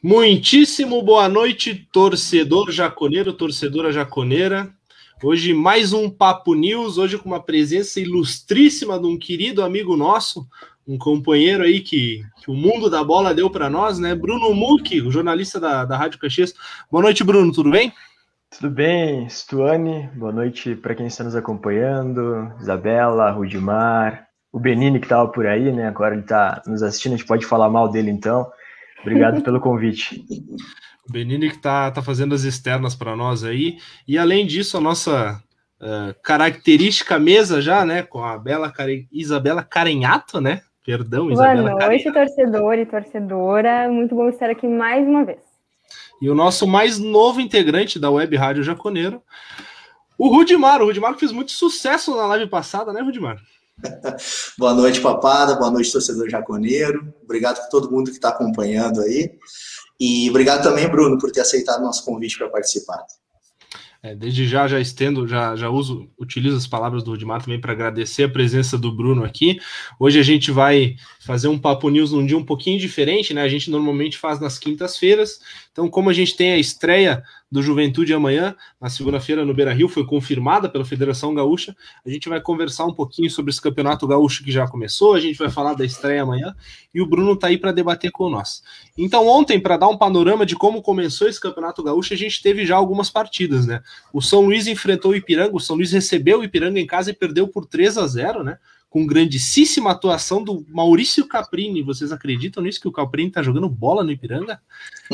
Muitíssimo boa noite, torcedor jaconeiro, torcedora jaconeira. Hoje mais um Papo News, hoje com uma presença ilustríssima de um querido amigo nosso, um companheiro aí que, que o mundo da bola deu para nós, né? Bruno Muck, o jornalista da, da Rádio Caxias. Boa noite, Bruno, tudo bem? Tudo bem, Stuane. Boa noite para quem está nos acompanhando, Isabela, Rudimar, o Benini que estava por aí, né? Agora ele está nos assistindo, a gente pode falar mal dele então. Obrigado pelo convite. O Benini que está tá fazendo as externas para nós aí. E além disso, a nossa uh, característica mesa já, né? Com a bela Care... Isabela Carenhato, né? Perdão, Isabela. Boa noite, Carenhato. torcedor e torcedora. Muito bom estar aqui mais uma vez. E o nosso mais novo integrante da Web Rádio Jaconeiro, o Rudimar. O Rudimar fez muito sucesso na live passada, né, Rudimar? boa noite, papada. Boa noite, torcedor jaconeiro. Obrigado por todo mundo que está acompanhando aí. E obrigado também, Bruno, por ter aceitado nosso convite para participar. É, desde já já estendo, já, já uso, utilizo as palavras do Rudimar também para agradecer a presença do Bruno aqui. Hoje a gente vai fazer um Papo News num dia um pouquinho diferente, né? A gente normalmente faz nas quintas-feiras. Então, como a gente tem a estreia do Juventude amanhã, na segunda-feira no Beira Rio, foi confirmada pela Federação Gaúcha. A gente vai conversar um pouquinho sobre esse campeonato gaúcho que já começou, a gente vai falar da estreia amanhã e o Bruno está aí para debater com nós. Então, ontem, para dar um panorama de como começou esse campeonato gaúcho, a gente teve já algumas partidas, né? O São Luís enfrentou o Ipiranga, o São Luís recebeu o Ipiranga em casa e perdeu por 3 a 0, né? Com grandíssima atuação do Maurício Caprini. Vocês acreditam nisso que o Caprini está jogando bola no Ipiranga?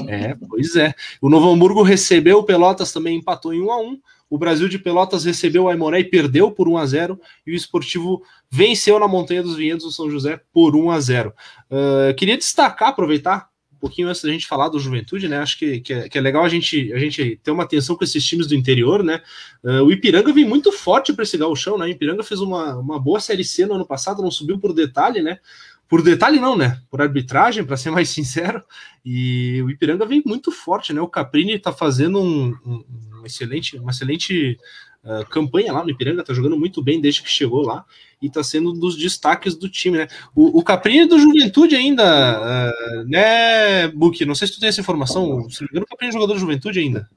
É, pois é. O Novo Hamburgo recebeu o Pelotas, também empatou em 1 a 1. O Brasil de Pelotas recebeu o Aimoré e perdeu por 1 a 0 e o Esportivo venceu na Montanha dos Vinhedos do São José por 1 a 0. Uh, queria destacar, aproveitar pouquinho antes da gente falar do Juventude, né? Acho que, que, é, que é legal a gente, a gente ter uma atenção com esses times do interior, né? Uh, o Ipiranga vem muito forte para esse gauchão, né? O Ipiranga fez uma, uma boa Série C no ano passado, não subiu por detalhe, né? Por detalhe não, né? Por arbitragem, para ser mais sincero. E o Ipiranga vem muito forte, né? O Caprini está fazendo um, um, um, excelente, uma excelente uh, campanha lá no Ipiranga, tá jogando muito bem desde que chegou lá e tá sendo um dos destaques do time, né? O, o Caprini é do Juventude ainda, uh, né, Buki? Não sei se tu tem essa informação. Se não me engano, o Caprini é jogador do Juventude ainda.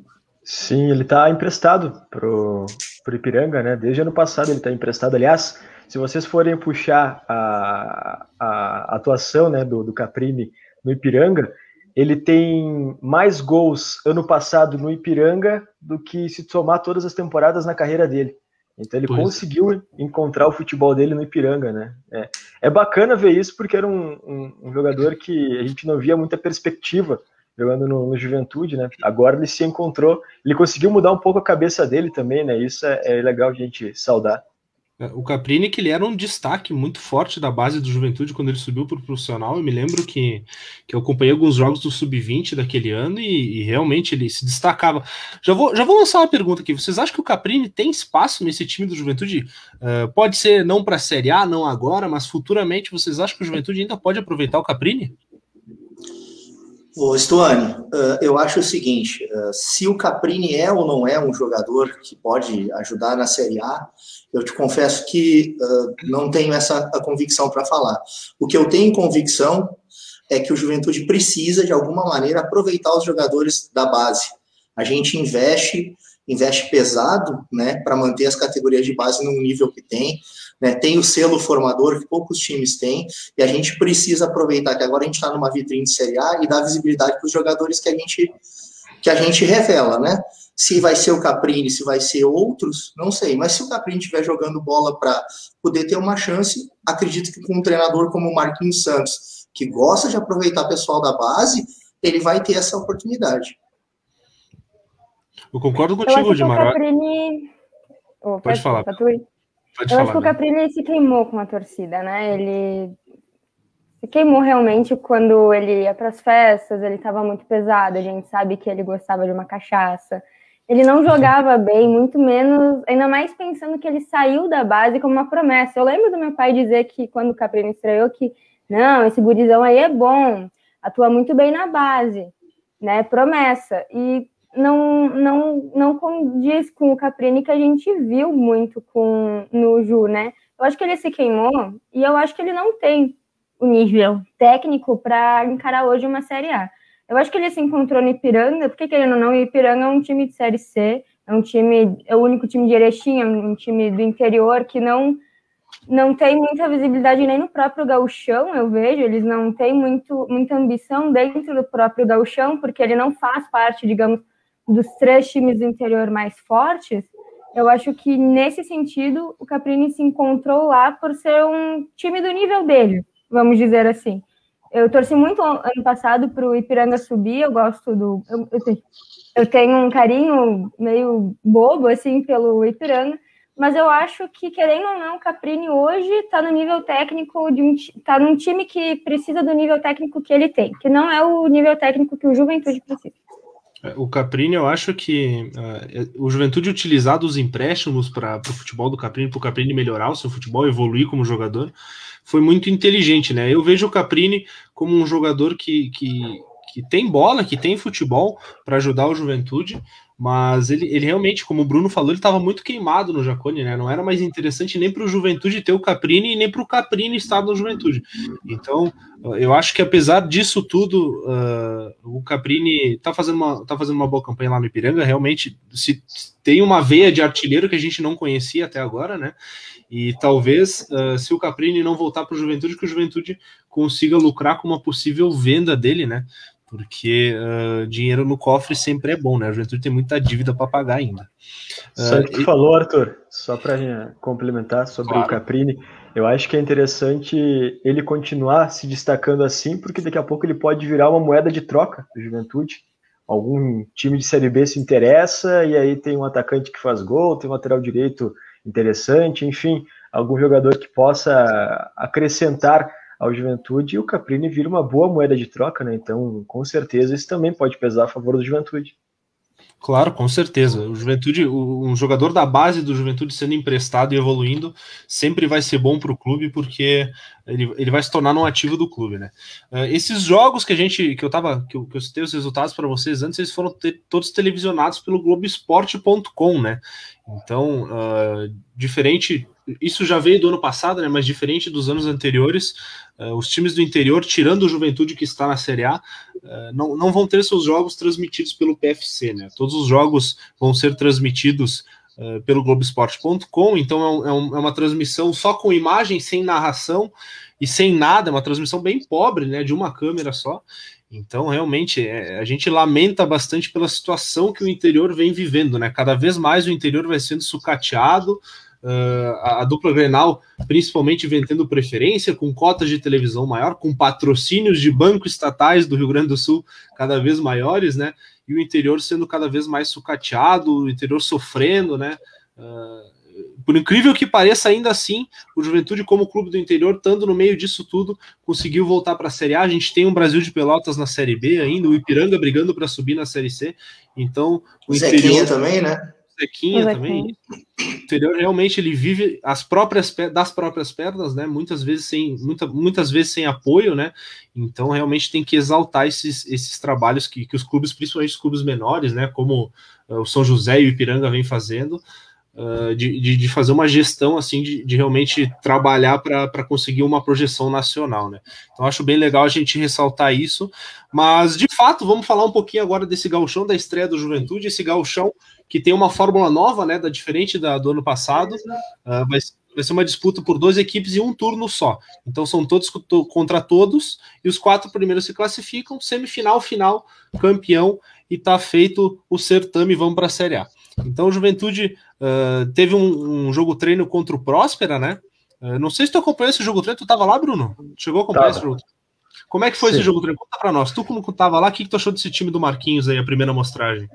Sim, ele tá emprestado pro, pro Ipiranga, né? Desde ano passado ele tá emprestado. Aliás, se vocês forem puxar a, a atuação né, do, do Caprini no Ipiranga, ele tem mais gols ano passado no Ipiranga do que se somar todas as temporadas na carreira dele. Então ele pois. conseguiu encontrar o futebol dele no Ipiranga, né? É, é bacana ver isso porque era um, um, um, jogador que a gente não via muita perspectiva jogando no, no, Juventude, né? Agora ele se encontrou, ele conseguiu mudar um pouco a cabeça dele também, né? Isso é, é legal a gente saudar. É, o Caprini, que ele era um destaque muito forte da base do Juventude quando ele subiu para o profissional. Eu me lembro que, que eu acompanhei alguns jogos do Sub-20 daquele ano e, e, realmente ele se destacava. Já vou, já vou lançar uma pergunta aqui. Vocês acham que o Caprini tem espaço nesse time do Juventude? Uh, pode ser não para a Série A, não agora, mas futuramente vocês acham que o Juventude ainda pode aproveitar o Caprini? Ô, Stuane, uh, eu acho o seguinte: uh, se o Caprini é ou não é um jogador que pode ajudar na Série A, eu te confesso que uh, não tenho essa convicção para falar. O que eu tenho convicção é que o Juventude precisa, de alguma maneira, aproveitar os jogadores da base. A gente investe, investe pesado, né, para manter as categorias de base no nível que tem. Né, tem o selo formador que poucos times têm, e a gente precisa aproveitar que agora a gente está numa vitrine de Série A e dar visibilidade para os jogadores que a gente que a gente revela, né? Se vai ser o Caprini, se vai ser outros, não sei. Mas se o Caprini estiver jogando bola para poder ter uma chance, acredito que com um treinador como o Marquinhos Santos, que gosta de aproveitar o pessoal da base, ele vai ter essa oportunidade. Eu concordo contigo, Dimar. Caprini... Oh, pode, falar. Pode eu falar, acho que o Caprini se queimou com a torcida, né? Ele se queimou realmente quando ele ia para as festas, ele estava muito pesado. A gente sabe que ele gostava de uma cachaça. Ele não jogava bem, muito menos, ainda mais pensando que ele saiu da base como uma promessa. Eu lembro do meu pai dizer que quando o Caprini estreou que não, esse gurizão aí é bom, atua muito bem na base, né? Promessa. E não não não condiz com o Caprini que a gente viu muito com no Ju, né? Eu acho que ele se queimou e eu acho que ele não tem o nível técnico para encarar hoje uma Série A. Eu acho que ele se encontrou no Ipiranga, porque querendo ou não, Ipiranga é um time de Série C, é um time, é o único time de Erechim, é um time do interior que não não tem muita visibilidade nem no próprio gauchão, eu vejo, eles não têm muito, muita ambição dentro do próprio gauchão, porque ele não faz parte, digamos, dos três times do interior mais fortes, eu acho que nesse sentido o Caprini se encontrou lá por ser um time do nível dele, vamos dizer assim. Eu torci muito ano passado para o Ipiranga subir, eu gosto do. Eu, eu, tenho, eu tenho um carinho meio bobo assim pelo Ipiranga, mas eu acho que, querendo ou não, o Caprini hoje está no nível técnico de um está num time que precisa do nível técnico que ele tem, que não é o nível técnico que o Juventude precisa. O Caprini, eu acho que uh, o Juventude utilizar os empréstimos para o futebol do Caprini, para o Caprini melhorar o seu futebol, evoluir como jogador, foi muito inteligente, né? Eu vejo o Caprini como um jogador que, que, que tem bola, que tem futebol para ajudar o Juventude, mas ele, ele realmente, como o Bruno falou, ele estava muito queimado no Jacone, né? Não era mais interessante nem para o Juventude ter o Caprini, nem para o Caprini estar no Juventude. Então, eu acho que apesar disso tudo, uh, o Caprini está fazendo, uma, tá fazendo uma boa campanha lá no Ipiranga. Realmente, se tem uma veia de artilheiro que a gente não conhecia até agora, né? E talvez, uh, se o Caprini não voltar para o Juventude, que o Juventude consiga lucrar com uma possível venda dele, né? Porque uh, dinheiro no cofre sempre é bom, né? A juventude tem muita dívida para pagar ainda. Só que tu e... falou, Arthur, só para complementar sobre claro. o Caprini, eu acho que é interessante ele continuar se destacando assim, porque daqui a pouco ele pode virar uma moeda de troca do juventude. Algum time de Série B se interessa, e aí tem um atacante que faz gol, tem um lateral direito interessante, enfim, algum jogador que possa acrescentar ao Juventude e o Caprini vira uma boa moeda de troca, né? Então, com certeza, isso também pode pesar a favor do Juventude. Claro, com certeza. O Juventude, um jogador da base do Juventude sendo emprestado e evoluindo sempre vai ser bom para o clube, porque ele, ele vai se tornar um ativo do clube, né? Uh, esses jogos que a gente, que eu tava, que eu, que eu citei os resultados para vocês antes, eles foram todos televisionados pelo Globoesporte.com, né? Então, uh, diferente, isso já veio do ano passado, né? Mas diferente dos anos anteriores, uh, os times do interior, tirando o Juventude que está na Série A, uh, não, não vão ter seus jogos transmitidos pelo PFC, né? Todos os jogos vão ser transmitidos uh, pelo Globoesporte.com, então é, um, é, um, é, uma transmissão só com imagem, sem narração e sem nada, é uma transmissão bem pobre, né? De uma câmera só. Então, realmente, é, a gente lamenta bastante pela situação que o interior vem vivendo, né? Cada vez mais o interior vai sendo sucateado, uh, a, a, dupla Grenal, principalmente, vem tendo preferência, com cotas de televisão maior, com patrocínios de bancos estatais do Rio Grande do Sul cada vez maiores, né? E o interior sendo cada vez mais sucateado, o interior sofrendo, né? Uh, por incrível que pareça, ainda assim, o Juventude, como clube do interior, estando no meio disso tudo, conseguiu voltar para a Série A. A gente tem um Brasil de Pelotas na Série B ainda, o Ipiranga brigando para subir na Série C. Então, o, o interior. Zequinha também, né? Zequinha também. O interior realmente ele vive as próprias das próprias pernas, né? Muitas vezes sem muita, muitas vezes sem apoio, né? Então realmente tem que exaltar esses, esses trabalhos que, que os clubes, principalmente os clubes menores, né? Como uh, o São José e o Ipiranga vem fazendo, uh, de, de, de, fazer uma gestão assim, de, de realmente trabalhar para conseguir uma projeção nacional, né? Então acho bem legal a gente ressaltar isso, mas de fato, vamos falar um pouquinho agora desse gauchão da estreia do Juventude, esse gauchão que tem uma fórmula nova, né, da diferente da, do ano passado, uh, vai, vai ser uma disputa por duas equipes e um turno só. Então são todos contra todos e os quatro primeiros se classificam, semifinal, final, campeão e tá feito o certame, vamos para a Série A. Então, Juventude uh, teve um, um, jogo treino contra o Próspera, né? Uh, não sei se tu acompanhou esse jogo treino, tu tava lá, Bruno? Chegou a acompanhar esse jogo Como é que foi Sim. esse jogo treino? Conta pra nós. Tu, como tava lá, o que, que tu achou desse time do Marquinhos aí, a primeira mostragem?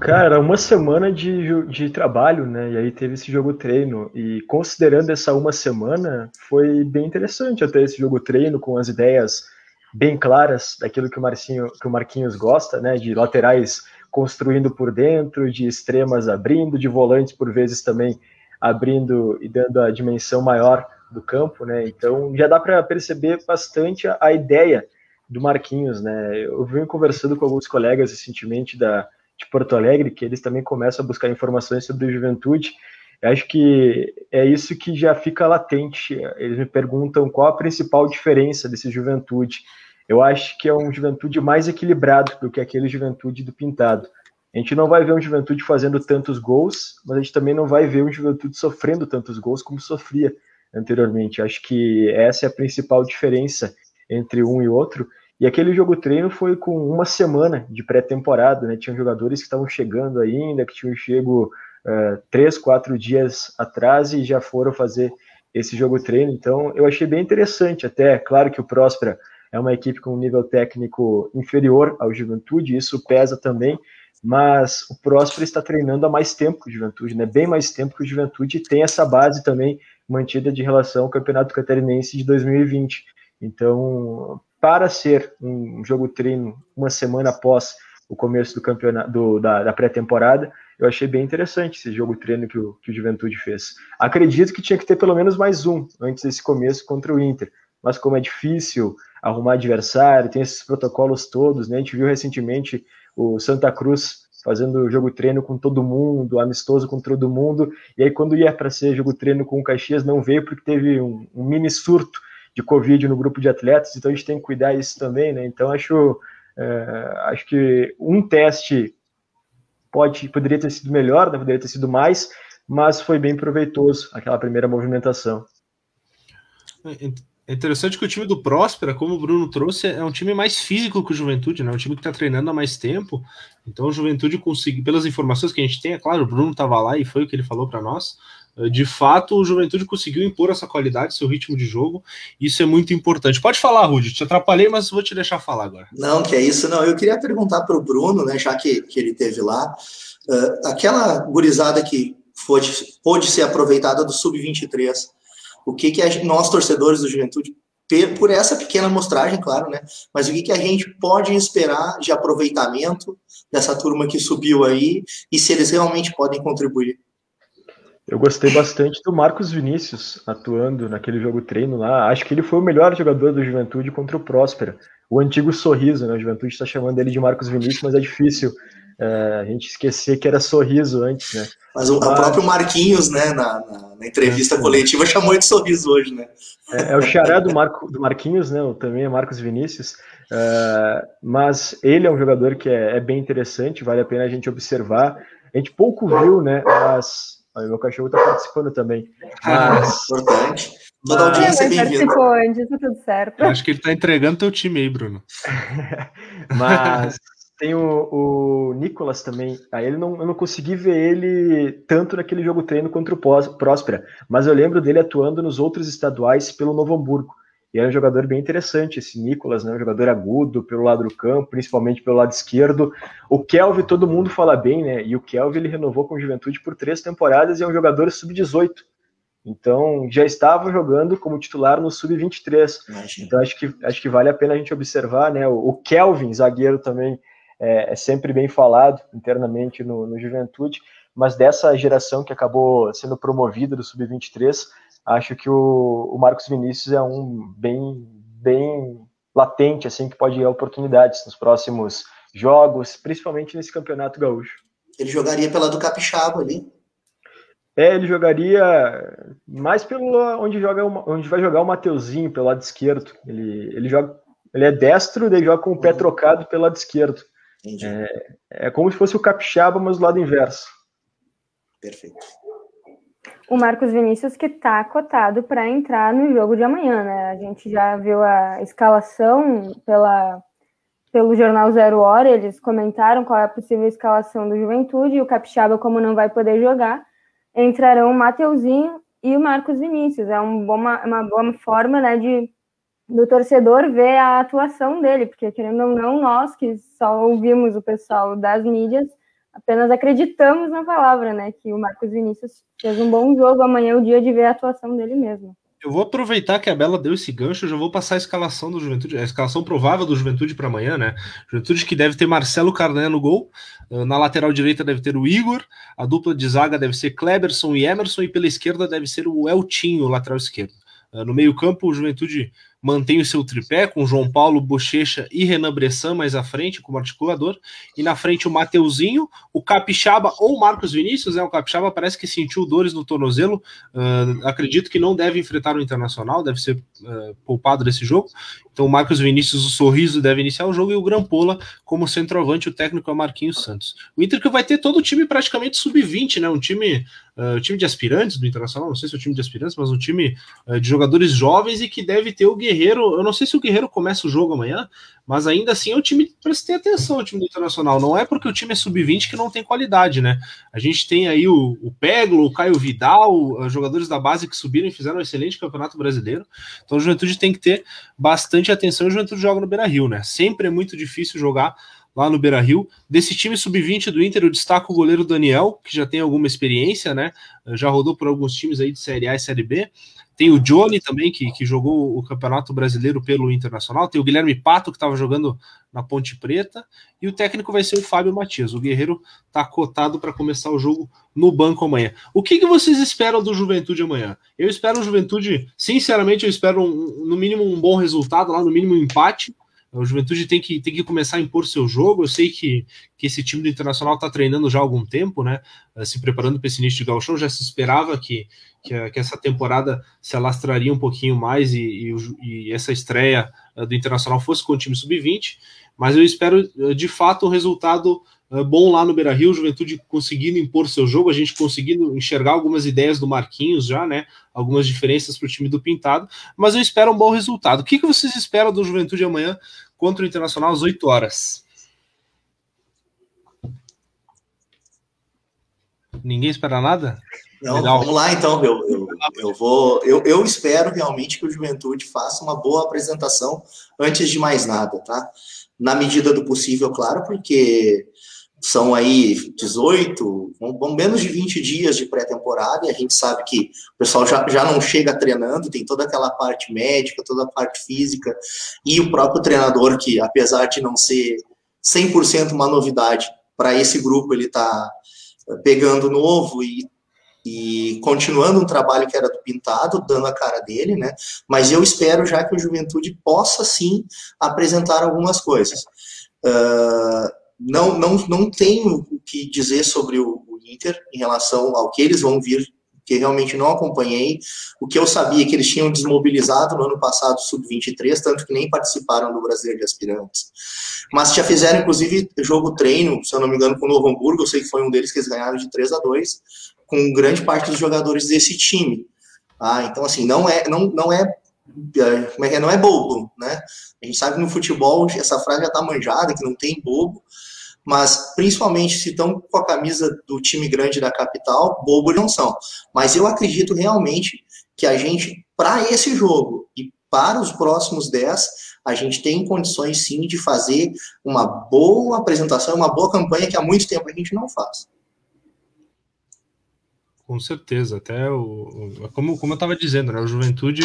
Cara, uma semana de, de trabalho, né? E aí teve esse jogo treino. E considerando essa uma semana, foi bem interessante até esse jogo treino, com as ideias bem claras daquilo que o, Marcinho, que o Marquinhos gosta, né? De laterais construindo por dentro, de extremas abrindo, de volantes por vezes também abrindo e dando a dimensão maior do campo, né? Então já dá para perceber bastante a, a, ideia do Marquinhos, né? Eu venho conversando com alguns colegas recentemente da de Porto Alegre que eles também começam a buscar informações sobre a Juventude. Eu acho que é isso que já fica latente. Eles me perguntam qual a principal diferença desse Juventude eu acho que é um Juventude mais equilibrado do que aquele Juventude do Pintado. A gente não vai ver um Juventude fazendo tantos gols, mas a gente também não vai ver um Juventude sofrendo tantos gols como sofria anteriormente. Acho que essa é a principal diferença entre um e outro. E aquele jogo treino foi com uma semana de pré-temporada, né? Tinham jogadores que estavam chegando ainda, que tinham chego uh, três, quatro dias atrás e já foram fazer esse jogo treino. Então, eu achei bem interessante. Até, claro que o Próspera é uma equipe com um nível técnico inferior ao Juventude, isso pesa também, mas o Próspera está treinando há mais tempo que o Juventude, né? Bem mais tempo que o Juventude tem essa base também mantida de relação ao Campeonato Catarinense de 2020. Então, para ser um jogo treino uma semana após o começo do campeonato do, da, da pré-temporada, eu achei bem interessante esse jogo treino que o, que o Juventude fez. Acredito que tinha que ter pelo menos mais um antes desse começo contra o Inter, mas como é difícil arrumar adversário, tem esses protocolos todos, né? A gente viu recentemente o Santa Cruz fazendo jogo treino com todo mundo, amistoso com todo mundo, e aí quando ia para ser jogo treino com o Caxias não veio porque teve um, um mini surto de Covid no grupo de atletas, então a gente tem que cuidar isso também, né? Então acho, é, acho que um teste pode, poderia ter sido melhor, né? poderia ter sido mais, mas foi bem proveitoso aquela primeira movimentação. É, interessante que o time do Próspera, como o Bruno trouxe, é um time mais físico que o Juventude, né? Um time que está treinando há mais tempo. Então o Juventude conseguiu, pelas informações que a gente tem, é claro, o Bruno estava lá e foi o que ele falou para nós. Eh, de fato, o Juventude conseguiu impor essa qualidade, seu ritmo de jogo. Isso é muito importante. Pode falar, Rudy. Te atrapalhei, mas vou te deixar falar agora. Não, que é isso. Não, eu queria perguntar para o Bruno, né, já que, que ele teve lá, uh, aquela gurizada que foi, pôde ser aproveitada do sub-23 o que, que a, nós, torcedores do Juventude, por essa pequena amostragem, claro, né? Mas o que, que a gente pode esperar de aproveitamento dessa turma que subiu aí e se eles realmente podem contribuir? Eu gostei bastante do Marcos Vinícius atuando naquele jogo treino lá. Acho que ele foi o melhor jogador do Juventude contra o Próspera. O antigo sorriso, né? O Juventude está chamando ele de Marcos Vinícius, mas é difícil é, a gente esquecer que era sorriso antes, né? Mas o, Mas... próprio Marquinhos, né, na, na, na entrevista é, coletiva, chamou de sorriso hoje, né? É, é o xará do, Marco, do Marquinhos, né? Também é Marcos Vinícius. Uh, mas ele é um jogador que é, é, bem interessante, vale a pena a gente observar. A gente pouco viu, né? Mas. Olha, meu cachorro está participando também. Mas... Importante. Toda a audiência é bem-vinda. antes, tá tudo certo. Eu acho que ele está entregando teu time aí, Bruno. mas tem o, o Nicolas também. Aí ele não, eu não consegui ver ele tanto naquele jogo treino contra o Próspera, mas eu lembro dele atuando nos outros estaduais pelo Novo Hamburgo. E era um jogador bem interessante, esse Nicolas, né? Um jogador agudo pelo lado do campo, principalmente pelo lado esquerdo. O Kelvin, todo mundo fala bem, né? E o Kelvin ele renovou com o Juventude por três temporadas e é um jogador sub-18. Então já estava jogando como titular no sub-23. Então acho que, acho que vale a pena a gente observar, né? O Kelvin, zagueiro também é, é sempre bem falado internamente no, no Juventude, mas dessa geração que acabou sendo promovida do Sub-23, acho que o, o, Marcos Vinícius é um bem, bem latente, assim, que pode ir oportunidades nos próximos jogos, principalmente nesse campeonato gaúcho. Ele jogaria pela do Capixaba ali. É, ele jogaria mais pelo onde joga onde vai jogar o Mateuzinho pelo lado esquerdo. Ele, ele joga, ele é destro, daí joga com o pé uhum. trocado pelo lado esquerdo. É, é como se fosse o capixaba, mas do lado inverso. Perfeito. O Marcos Vinícius que está cotado para entrar no jogo de amanhã, né? A gente já viu a escalação pela, pelo jornal Zero Hora, eles comentaram qual é a possível escalação do Juventude, e o Capixaba, como não vai poder jogar, entrarão o Mateuzinho e o Marcos Vinícius. É um bom, uma boa forma né, de do torcedor ver a atuação dele, porque querendo ou não, nós que só ouvimos o pessoal das mídias, apenas acreditamos na palavra, né? Que o Marcos Vinícius fez um bom jogo, amanhã é o dia de ver a atuação dele mesmo. Eu vou aproveitar que a Bela deu esse gancho, já vou passar a escalação do Juventude, a escalação provável do Juventude para amanhã, né? Juventude que deve ter Marcelo Carné no gol, na lateral direita deve ter o Igor, a dupla de zaga deve ser Kleberson e Emerson, e pela esquerda deve ser o Eltinho, lateral esquerdo. No meio-campo, o Juventude mantém o seu tripé com João Paulo, Bochecha e Renan Bressan mais à frente como articulador, e na frente o Mateuzinho, o Capixaba ou Marcos Vinícius, né? O Capixaba parece que sentiu dores no tornozelo, uh, acredito que não deve enfrentar o Internacional, deve ser uh, poupado desse jogo. Então o Marcos Vinícius, o sorriso, deve iniciar o jogo, e o Grampola como centroavante, o técnico é o Marquinhos Santos. O Inter que vai ter todo o time praticamente sub-20, né? Um time, uh, time de aspirantes do Internacional, não sei se é o time de aspirantes, mas um time uh, de jogadores jovens e que deve ter o Guerreiro. Eu não sei se o Guerreiro começa o jogo amanhã, mas ainda assim é o time ter atenção, o time do Internacional. Não é porque o time é sub-20 que não tem qualidade, né? A gente tem aí o, o Peglo, o Caio Vidal, uh, jogadores da base que subiram e fizeram um excelente campeonato brasileiro. Então o Juventude tem que ter bastante atenção e o Juventude joga no Beira Rio, né? Sempre é muito difícil jogar lá no Beira Rio. Desse time sub-20 do Inter, eu destaco o goleiro Daniel, que já tem alguma experiência, né? Já rodou por alguns times aí de Série A e Série B. Tem o Johnny também, que, que jogou o Campeonato Brasileiro pelo Internacional. Tem o Guilherme Pato, que estava jogando na Ponte Preta. E o técnico vai ser o Fábio Matias. O Guerreiro está cotado para começar o jogo no banco amanhã. O que, que vocês esperam do Juventude amanhã? Eu espero o Juventude, sinceramente, eu espero um, no mínimo um bom resultado, lá no mínimo um empate. O Juventude tem que, tem que começar a impor seu jogo. Eu sei que, que esse time do Internacional está treinando já há algum tempo, né? Eh, se preparando para esse início de galchão. Já se esperava que, que, que, essa temporada se alastraria um pouquinho mais e, e, e essa estreia eh, do Internacional fosse com o time sub-20. Mas eu espero, eh, de fato, um resultado bom lá no Beira Rio, Juventude conseguindo impor seu jogo, a gente conseguindo enxergar algumas ideias do Marquinhos já, né? Algumas diferenças para o time do Pintado, mas eu espero um bom resultado. O que, que vocês esperam do Juventude amanhã contra o Internacional às 8 horas? Ninguém espera nada? Não, Legal. vamos lá então. Eu, eu, eu vou. Eu, eu espero realmente que o Juventude faça uma boa apresentação antes de mais nada, tá? Na medida do possível, claro, porque são aí 18, vão menos de 20 dias de pré-temporada, e a gente sabe que o pessoal já, já não chega treinando, tem toda aquela parte médica, toda a parte física, e o próprio treinador, que apesar de não ser 100% uma novidade, para esse grupo ele está pegando novo e, e continuando um trabalho que era do Pintado, dando a cara dele, né? Mas eu espero já que o Juventude possa sim apresentar algumas coisas. Uh, não, não, não tenho o que dizer sobre o, o Inter em relação ao que eles vão vir, que realmente não acompanhei. O que eu sabia é que eles tinham desmobilizado no ano passado o Sub-23, tanto que nem participaram do Brasileiro de Aspirantes. Mas já fizeram, inclusive, jogo treino, se eu não me engano, com o Novo Hamburgo, eu sei que foi um deles que eles ganharam de 3 a 2 com grande parte dos jogadores desse time. Ah, então, assim, não é, não, não é como é que é? Não é bobo, né? A gente sabe que no futebol essa frase já está manjada, que não tem bobo, mas principalmente se estão com a camisa do time grande da capital, bobo não são. Mas eu acredito realmente que a gente, para esse jogo e para os próximos 10, a gente tem condições sim de fazer uma boa apresentação, uma boa campanha que há muito tempo a gente não faz. Com certeza, até o, como, como eu estava dizendo, né, o Juventude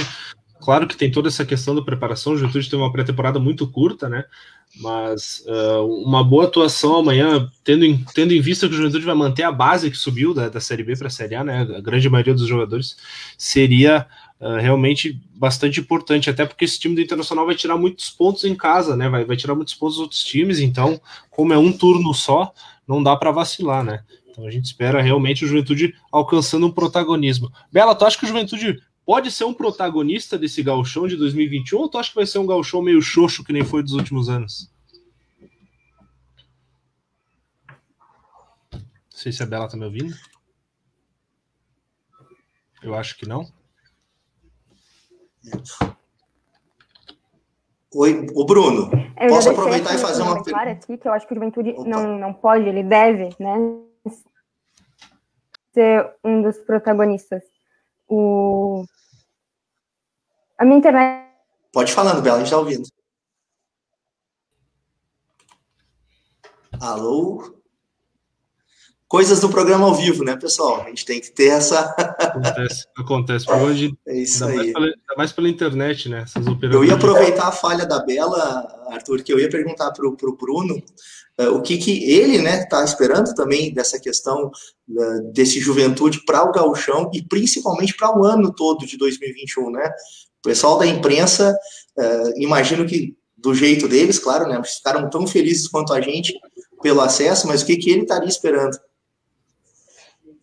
Claro que tem toda essa questão da preparação, o Juventude tem uma pré-temporada muito curta, né? Mas uh, uma boa atuação amanhã, tendo em, tendo em vista que o Juventude vai manter a base que subiu da, da Série B para a Série A, né? A grande maioria dos jogadores seria uh, realmente bastante importante, até porque esse time do Internacional vai tirar muitos pontos em casa, né? Vai, vai tirar muitos pontos dos outros times, então, como é um turno só, não dá para vacilar, né? Então a gente espera realmente o Juventude alcançando um protagonismo. Bela, tu acha que o Juventude pode ser um protagonista desse gauchão de 2021 ou tu acha que vai ser um gauchão meio xoxo que nem foi dos últimos anos? Não sei se a Bela tá me ouvindo. Eu acho que não. Oi, o Bruno. Eu posso aproveitar e fazer uma pergunta aqui que eu acho que o Juventude não, não pode, ele deve, né, ser um dos protagonistas. O a minha internet. Pode falando, Bela, a gente está ouvindo. Alô? Coisas do programa ao vivo, né, pessoal? A gente tem que ter essa. Acontece, acontece. Hoje, é isso ainda aí. Mais pela, ainda mais pela internet, né? Essas eu ia aproveitar a falha da Bela, Arthur, que eu ia perguntar para o Bruno uh, o que, que ele está né, tá esperando também dessa questão uh, desse juventude para o gauchão e principalmente para o ano todo de 2021, né? Pessoal da imprensa, uh, imagino que do jeito deles, claro, né? Ficaram tão felizes quanto a gente pelo acesso, mas o que, que ele estaria esperando?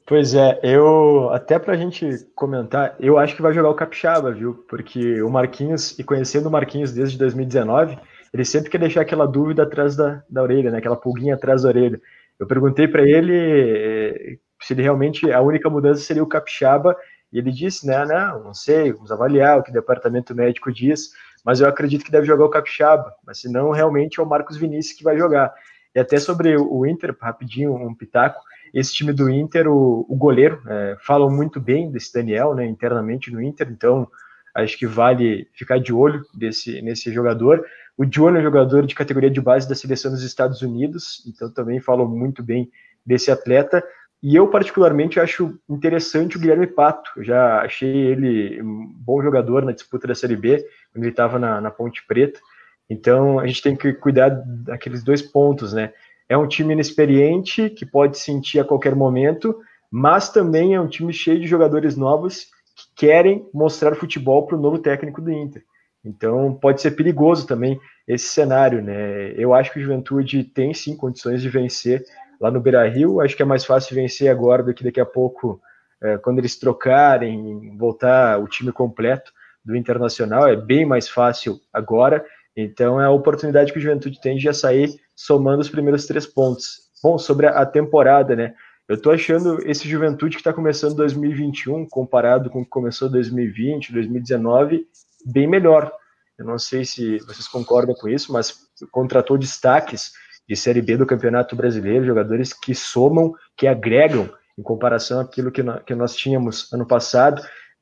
Pois é, eu até para a gente comentar, eu acho que vai jogar o Capixaba, viu? Porque o Marquinhos, e conhecendo o Marquinhos desde 2019, ele sempre quer deixar aquela dúvida atrás da, da orelha, né? Aquela pulguinha atrás da orelha. Eu perguntei para ele eh, se ele realmente a única mudança seria o Capixaba, e ele disse, né, não, não sei, vamos avaliar o que o departamento médico diz, mas eu acredito que deve jogar o Capixaba, mas se não, realmente é o Marcos Vinícius que vai jogar. E até sobre o Inter, rapidinho, um pitaco, esse time do Inter, o, o goleiro, é, falam muito bem desse Daniel, né, internamente no Inter, então acho que vale ficar de olho desse, nesse jogador. O John é um jogador de categoria de base da seleção dos Estados Unidos, então também falam muito bem desse atleta. E eu, particularmente, acho interessante o Guilherme Pato. Eu já achei ele um bom jogador na disputa da Série B, quando ele estava na, na Ponte Preta. Então, a gente tem que cuidar daqueles dois pontos, né? É um time inexperiente, que pode sentir a qualquer momento, mas também é um time cheio de jogadores novos que querem mostrar futebol para o novo técnico do Inter. Então, pode ser perigoso também esse cenário, né? Eu acho que o Juventude tem sim condições de vencer lá no Beira Rio. Acho que é mais fácil vencer agora do que daqui a pouco, é, quando eles trocarem, voltar o time completo do Internacional. É bem mais fácil agora. Então é a oportunidade que o Juventude tem de já sair somando os primeiros três pontos. Bom, sobre a temporada, né? Eu tô achando esse Juventude que está começando 2021, comparado com o que começou 2020, 2019, bem melhor. Eu não sei se vocês concordam com isso, mas contratou destaques de Série B do Campeonato Brasileiro, jogadores que somam, que agregam em comparação àquilo que, que nós tínhamos ano passado.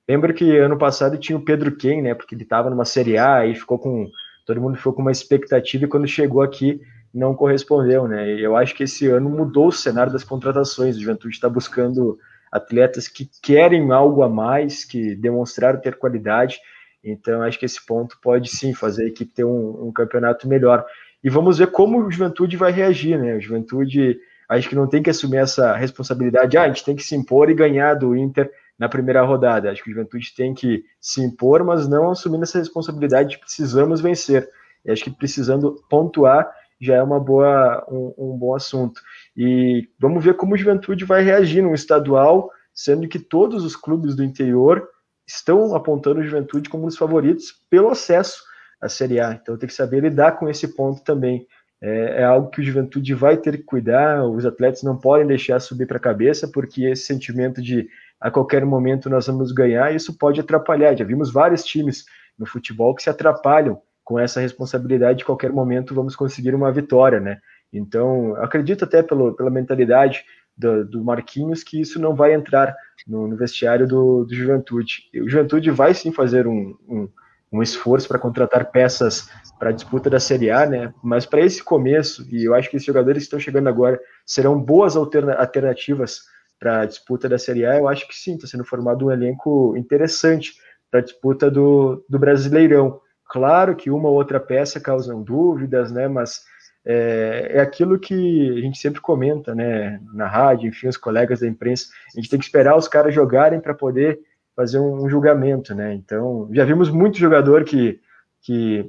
Lembro que ano passado tinha o Pedro Ken, né? Porque ele estava numa Série A e ficou com. Todo mundo ficou com uma expectativa e quando chegou aqui não correspondeu, né? Eu acho que esse ano mudou o cenário das contratações. O Juventude está buscando atletas que querem algo a mais, que demonstraram ter qualidade. Então, acho que esse ponto pode sim fazer a equipe ter um, um campeonato melhor e vamos ver como o Juventude vai reagir, né? O Juventude, acho que não tem que assumir essa responsabilidade, ah, a gente tem que se impor e ganhar do Inter na primeira rodada. Acho que o Juventude tem que se impor, mas não assumindo essa responsabilidade de precisamos vencer. E acho que precisando pontuar já é uma boa, um, um bom assunto. E vamos ver como o Juventude vai reagir no estadual, sendo que todos os clubes do interior estão apontando o Juventude como um dos favoritos pelo acesso a Série A. Então tem que saber lidar com esse ponto também. É, é, algo que o Juventude vai ter que cuidar, os atletas não podem deixar subir para a cabeça, porque esse sentimento de a qualquer momento nós vamos ganhar, isso pode atrapalhar. Já vimos vários times no futebol que se atrapalham com essa responsabilidade de qualquer momento vamos conseguir uma vitória, né? Então, acredito até pelo, pela mentalidade do, do, Marquinhos que isso não vai entrar no, no vestiário do, do, Juventude. O Juventude vai sim fazer um, um um esforço para contratar peças para a disputa da Série A, né? Mas para esse começo, e eu acho que esses jogadores que estão chegando agora serão boas alterna alternativas para a disputa da Série A, eu acho que sim, está sendo formado um elenco interessante para a disputa do, do Brasileirão. Claro que uma ou outra peça causam dúvidas, né? Mas é, é, aquilo que a gente sempre comenta, né? Na rádio, enfim, os colegas da imprensa, a gente tem que esperar os caras jogarem para poder fazer um, julgamento, né? Então, já vimos muito jogador que, que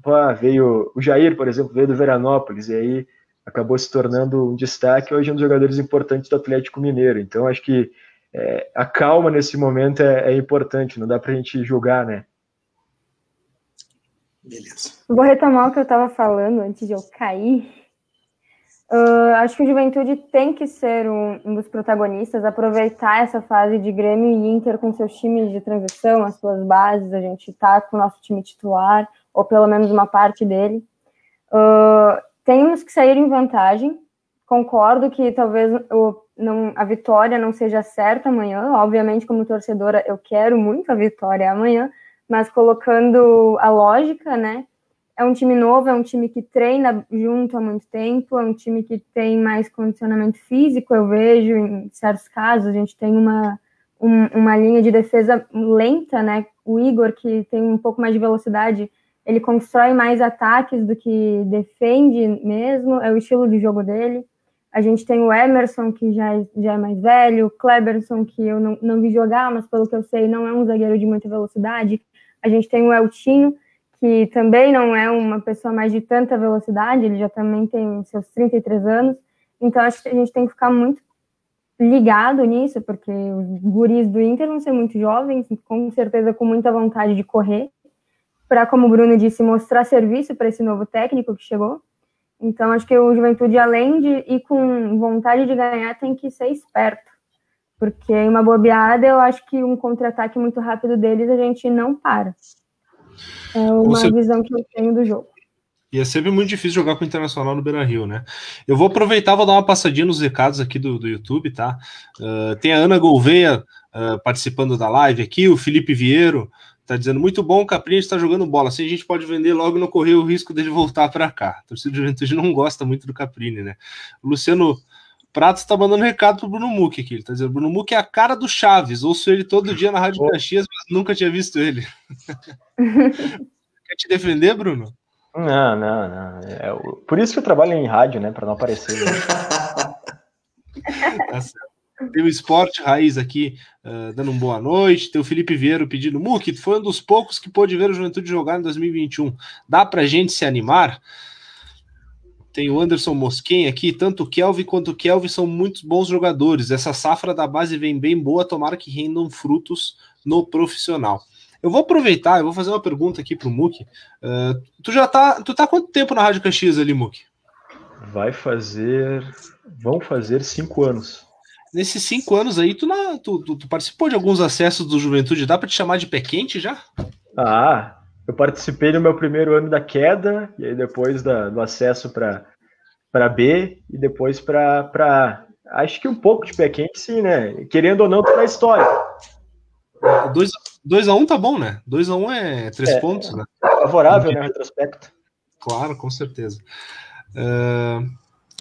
pô, veio, o Jair, por exemplo, veio do Veranópolis, e aí acabou se tornando um destaque, hoje é um dos jogadores importantes do Atlético Mineiro. Então, acho que é, a calma nesse momento é, é importante, não dá para a gente julgar, né? Beleza. Vou retomar o que eu estava falando antes de eu cair. Uh, acho que o Juventude tem que ser um, um, dos protagonistas, aproveitar essa fase de Grêmio e Inter com seus times de transição, as suas bases, a gente tá com o nosso time titular, ou pelo menos uma parte dele. Uh, temos que sair em vantagem. Concordo que talvez o, não, a vitória não seja certa amanhã. Obviamente, como torcedora, eu quero muito a vitória amanhã, mas colocando a lógica, né? É um time novo, é um time que treina junto há muito tempo, é um time que tem mais condicionamento físico, eu vejo em certos casos, a gente tem uma, um, uma linha de defesa lenta, né? O Igor, que tem um pouco mais de velocidade, ele constrói mais ataques do que defende mesmo, é o estilo de jogo dele. A gente tem o Emerson, que já, é, já é mais velho, o Kleberson, que eu não, não vi jogar, mas pelo que eu sei, não é um zagueiro de muita velocidade, A gente tem o Eltinho, que também não é uma pessoa mais de tanta velocidade, ele já também tem seus 33 anos. Então, acho que a gente tem que ficar muito ligado nisso, porque os guris do Inter vão ser muito jovens, com certeza com muita vontade de correr, para, como o Bruno disse, mostrar serviço para esse novo técnico que chegou. Então, acho que o Juventude, além de ir com vontade de ganhar, tem que ser esperto. Porque em uma bobeada, eu acho que um contra-ataque muito rápido deles a gente não para. É uma Você... visão que eu tenho do jogo. E é sempre muito difícil jogar com o Internacional no Beira Rio, né? Eu vou aproveitar, vou dar uma passadinha nos recados aqui do, do YouTube, tá? Uh, tem a Ana Gouveia uh, participando da live aqui, o Felipe Vieiro tá dizendo muito bom, o Caprini está jogando bola. Assim a gente pode vender logo e não correr o risco dele voltar para cá. A torcida de Juventude não gosta muito do Caprini, né? O Luciano Prato está mandando recado pro Bruno Muque aqui. Ele tá dizendo: Bruno Muque é a cara do Chaves. Ouço ele todo dia na Rádio Caxias, mas nunca tinha visto ele. Quer te defender, Bruno? Não, não, não. É, por isso que eu trabalho em rádio, né? Para não aparecer. Né? tá certo. Tem o Esporte Raiz aqui uh, dando uma boa noite. Tem o Felipe Vieira pedindo: Muque, foi um dos poucos que pôde ver o Juventude jogar em 2021. Dá pra gente se animar? Tem o Anderson Mosquen aqui. Tanto o Kelvin quanto o Kelvin são muitos bons jogadores. Essa safra da base vem bem boa. Tomara que rendam frutos no profissional. Eu vou aproveitar, eu vou fazer uma pergunta aqui pro Muki. Uh, tu já tá. Tu tá quanto tempo na Rádio Caxias ali, Muki? Vai fazer. Vão fazer cinco anos. Nesses cinco anos aí, tu, na, tu, tu, tu participou de alguns acessos do Juventude? Dá para te chamar de pé quente já? Ah, eu participei no meu primeiro ano da queda, e aí depois da, do acesso para B, e depois para A. Acho que um pouco de pé quente, sim, né? Querendo ou não, tá na história. 2x1 um tá bom, né? 2x1 um é 3 é, pontos, né? Favorável, né? Retrospecto. Claro, com certeza. Uh,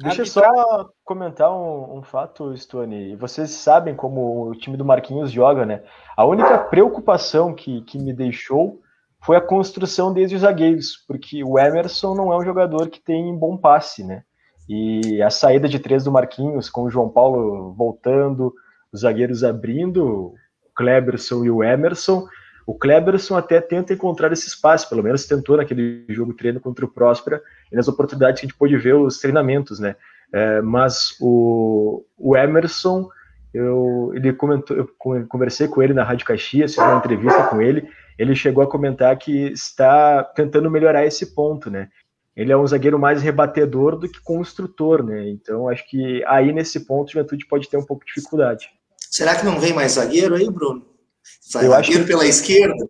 Deixa eu só comentar um, um fato, Stone. Vocês sabem como o time do Marquinhos joga, né? A única preocupação que, que me deixou foi a construção desde os zagueiros, porque o Emerson não é um jogador que tem bom passe, né? E a saída de três do Marquinhos, com o João Paulo voltando, os zagueiros abrindo, o Kleberson e o Emerson. O Kleberson até tenta encontrar esse espaço, pelo menos tentou naquele jogo treino contra o Próspera, e nas oportunidades que a gente pôde ver os treinamentos, né? É, mas o, o Emerson, eu, ele comentou, eu conversei com ele na Rádio Caxias, fiz uma entrevista com ele, ele chegou a comentar que está tentando melhorar esse ponto, né? Ele é um zagueiro mais rebatedor do que construtor, né? Então acho que aí nesse ponto a Juventude pode ter um pouco de dificuldade. Será que não vem mais zagueiro aí, Bruno? Sai eu zagueiro que, pela esquerda?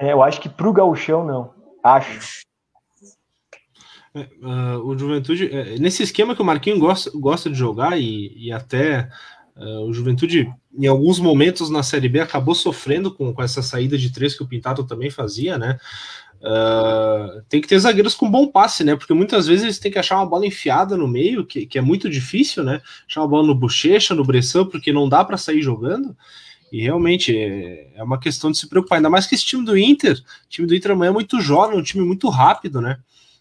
É, eu acho que pro gauchão não. Acho. Uh, o Juventude, uh, nesse esquema que o Marquinhos gosta, gosta de jogar e, e até uh, o Juventude, em alguns momentos na Série B, acabou sofrendo com, com essa saída de três que o Pintado também fazia, né? tem que ter zagueiros com bom passe, né? Porque muitas vezes eles têm que achar uma bola enfiada no meio, que, que é muito difícil, né? Achar uma bola no bochecha, no Bressan, porque não dá para sair jogando. E realmente é, é, uma questão de se preocupar, ainda mais que esse time do Inter, o time do Inter amanhã é muito jovem, um time muito rápido, né?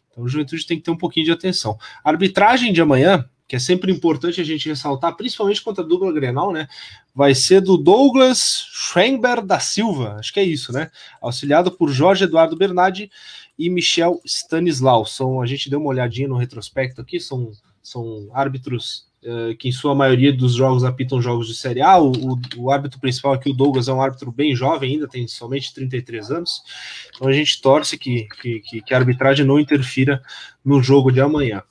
Então o Juventude tem que ter um pouquinho de atenção. A arbitragem de amanhã, que é sempre importante a gente ressaltar, principalmente contra a dupla Grenal, né? Vai ser do Douglas Schrenber da Silva, acho que é isso, né? Auxiliado por Jorge Eduardo Bernardi e Michel Stanislau. São, a gente deu uma olhadinha no retrospecto aqui, são, são árbitros uh, que em sua maioria dos jogos apitam jogos de Série A. O, o, o, árbitro principal aqui, o Douglas, é um árbitro bem jovem ainda, tem somente 33 anos. Então a gente torce que, que, que, que a arbitragem não interfira no jogo de amanhã.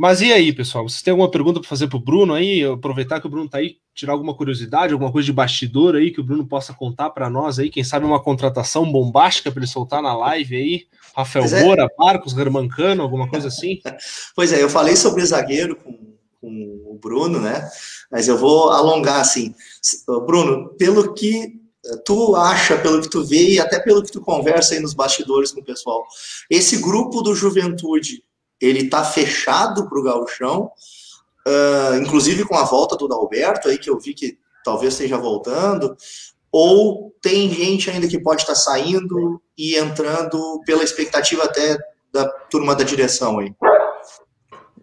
Mas e aí, pessoal? Vocês têm alguma pergunta para fazer para o Bruno aí? Aproveitar que o Bruno está aí, tirar alguma curiosidade, alguma coisa de bastidor aí que o Bruno possa contar para nós aí? Quem sabe uma contratação bombástica para ele soltar na live aí? Rafael pois é. Moura, é. Marcos Germancano, alguma coisa assim? pois é, eu falei sobre zagueiro com, com o Bruno, né? Mas eu vou alongar assim. Bruno, pelo que tu acha, pelo que tu vê e até pelo que tu conversa aí nos bastidores com o pessoal, esse grupo do Juventude ele está fechado para o gauchão, uh, inclusive com a volta do Dalberto aí, que eu vi que talvez esteja voltando, ou tem gente ainda que pode estar tá saindo e entrando pela expectativa até da turma da direção aí?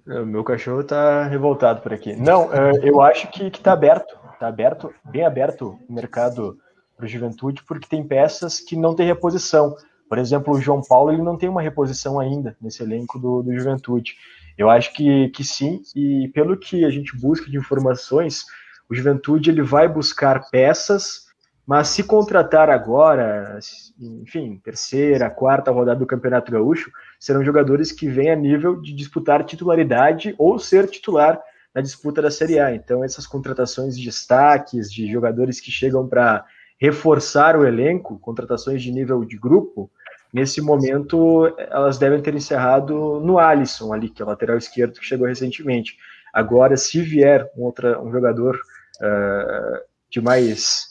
Meu cachorro está revoltado por aqui. Não, eu acho que está aberto, está aberto, bem aberto o mercado para o Juventude, porque tem peças que não tem reposição. Por exemplo, o João Paulo ele não tem uma reposição ainda nesse elenco do, do Juventude. Eu acho que, que sim, e pelo que a gente busca de informações, o Juventude ele vai buscar peças, mas se contratar agora, enfim, terceira, quarta rodada do Campeonato Gaúcho, serão jogadores que vêm a nível de disputar titularidade ou ser titular na disputa da Série A. Então, essas contratações de destaques, de jogadores que chegam para reforçar o elenco, contratações de nível de grupo, nesse momento elas devem ter encerrado no Alisson, ali, que é o lateral esquerdo que chegou recentemente. Agora, se vier um, outra, um jogador uh, de mais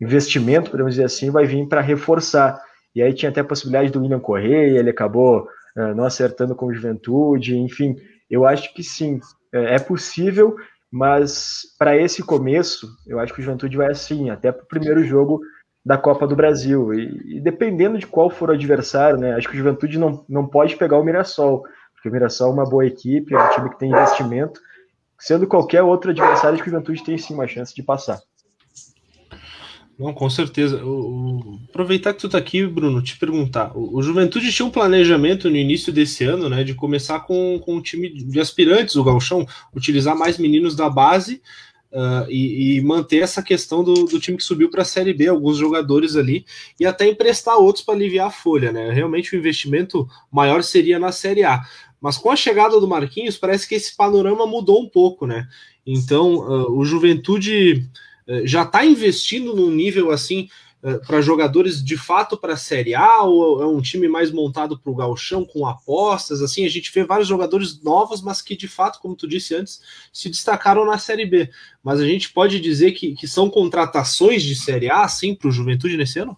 investimento, podemos dizer assim, vai vir para reforçar. E aí tinha até a possibilidade do William Correia, ele acabou uh, não acertando com Juventude, enfim, eu acho que sim, é, é possível, mas para esse começo, eu acho que o Juventude vai assim, até para o primeiro jogo da Copa do Brasil. E, e, dependendo de qual for o adversário, né, acho que o Juventude não, não pode pegar o Mirassol, porque o Mirassol é uma boa equipe, é um time que tem investimento. Sendo qualquer outro adversário, que o Juventude tem sim uma chance de passar. Não, com certeza. O, o, aproveitar que tu tá aqui, Bruno, te perguntar. O, o, Juventude tinha um planejamento no início desse ano, né, de começar com, com um time de aspirantes, o Galchão, utilizar mais meninos da base uh, e, e, manter essa questão do, do time que subiu para a Série B, alguns jogadores ali, e até emprestar outros para aliviar a folha, né? Realmente o investimento maior seria na Série A. Mas com a chegada do Marquinhos, parece que esse panorama mudou um pouco, né? Então, uh, o Juventude eh, já está investindo num nível assim para jogadores de fato para a Série A ou é um time mais montado para o galchão com apostas? Assim, a gente vê vários jogadores novos, mas que de fato, como tu disse antes, se destacaram na Série B. Mas a gente pode dizer que, que são contratações de Série A, assim, para o Juventude nesse ano?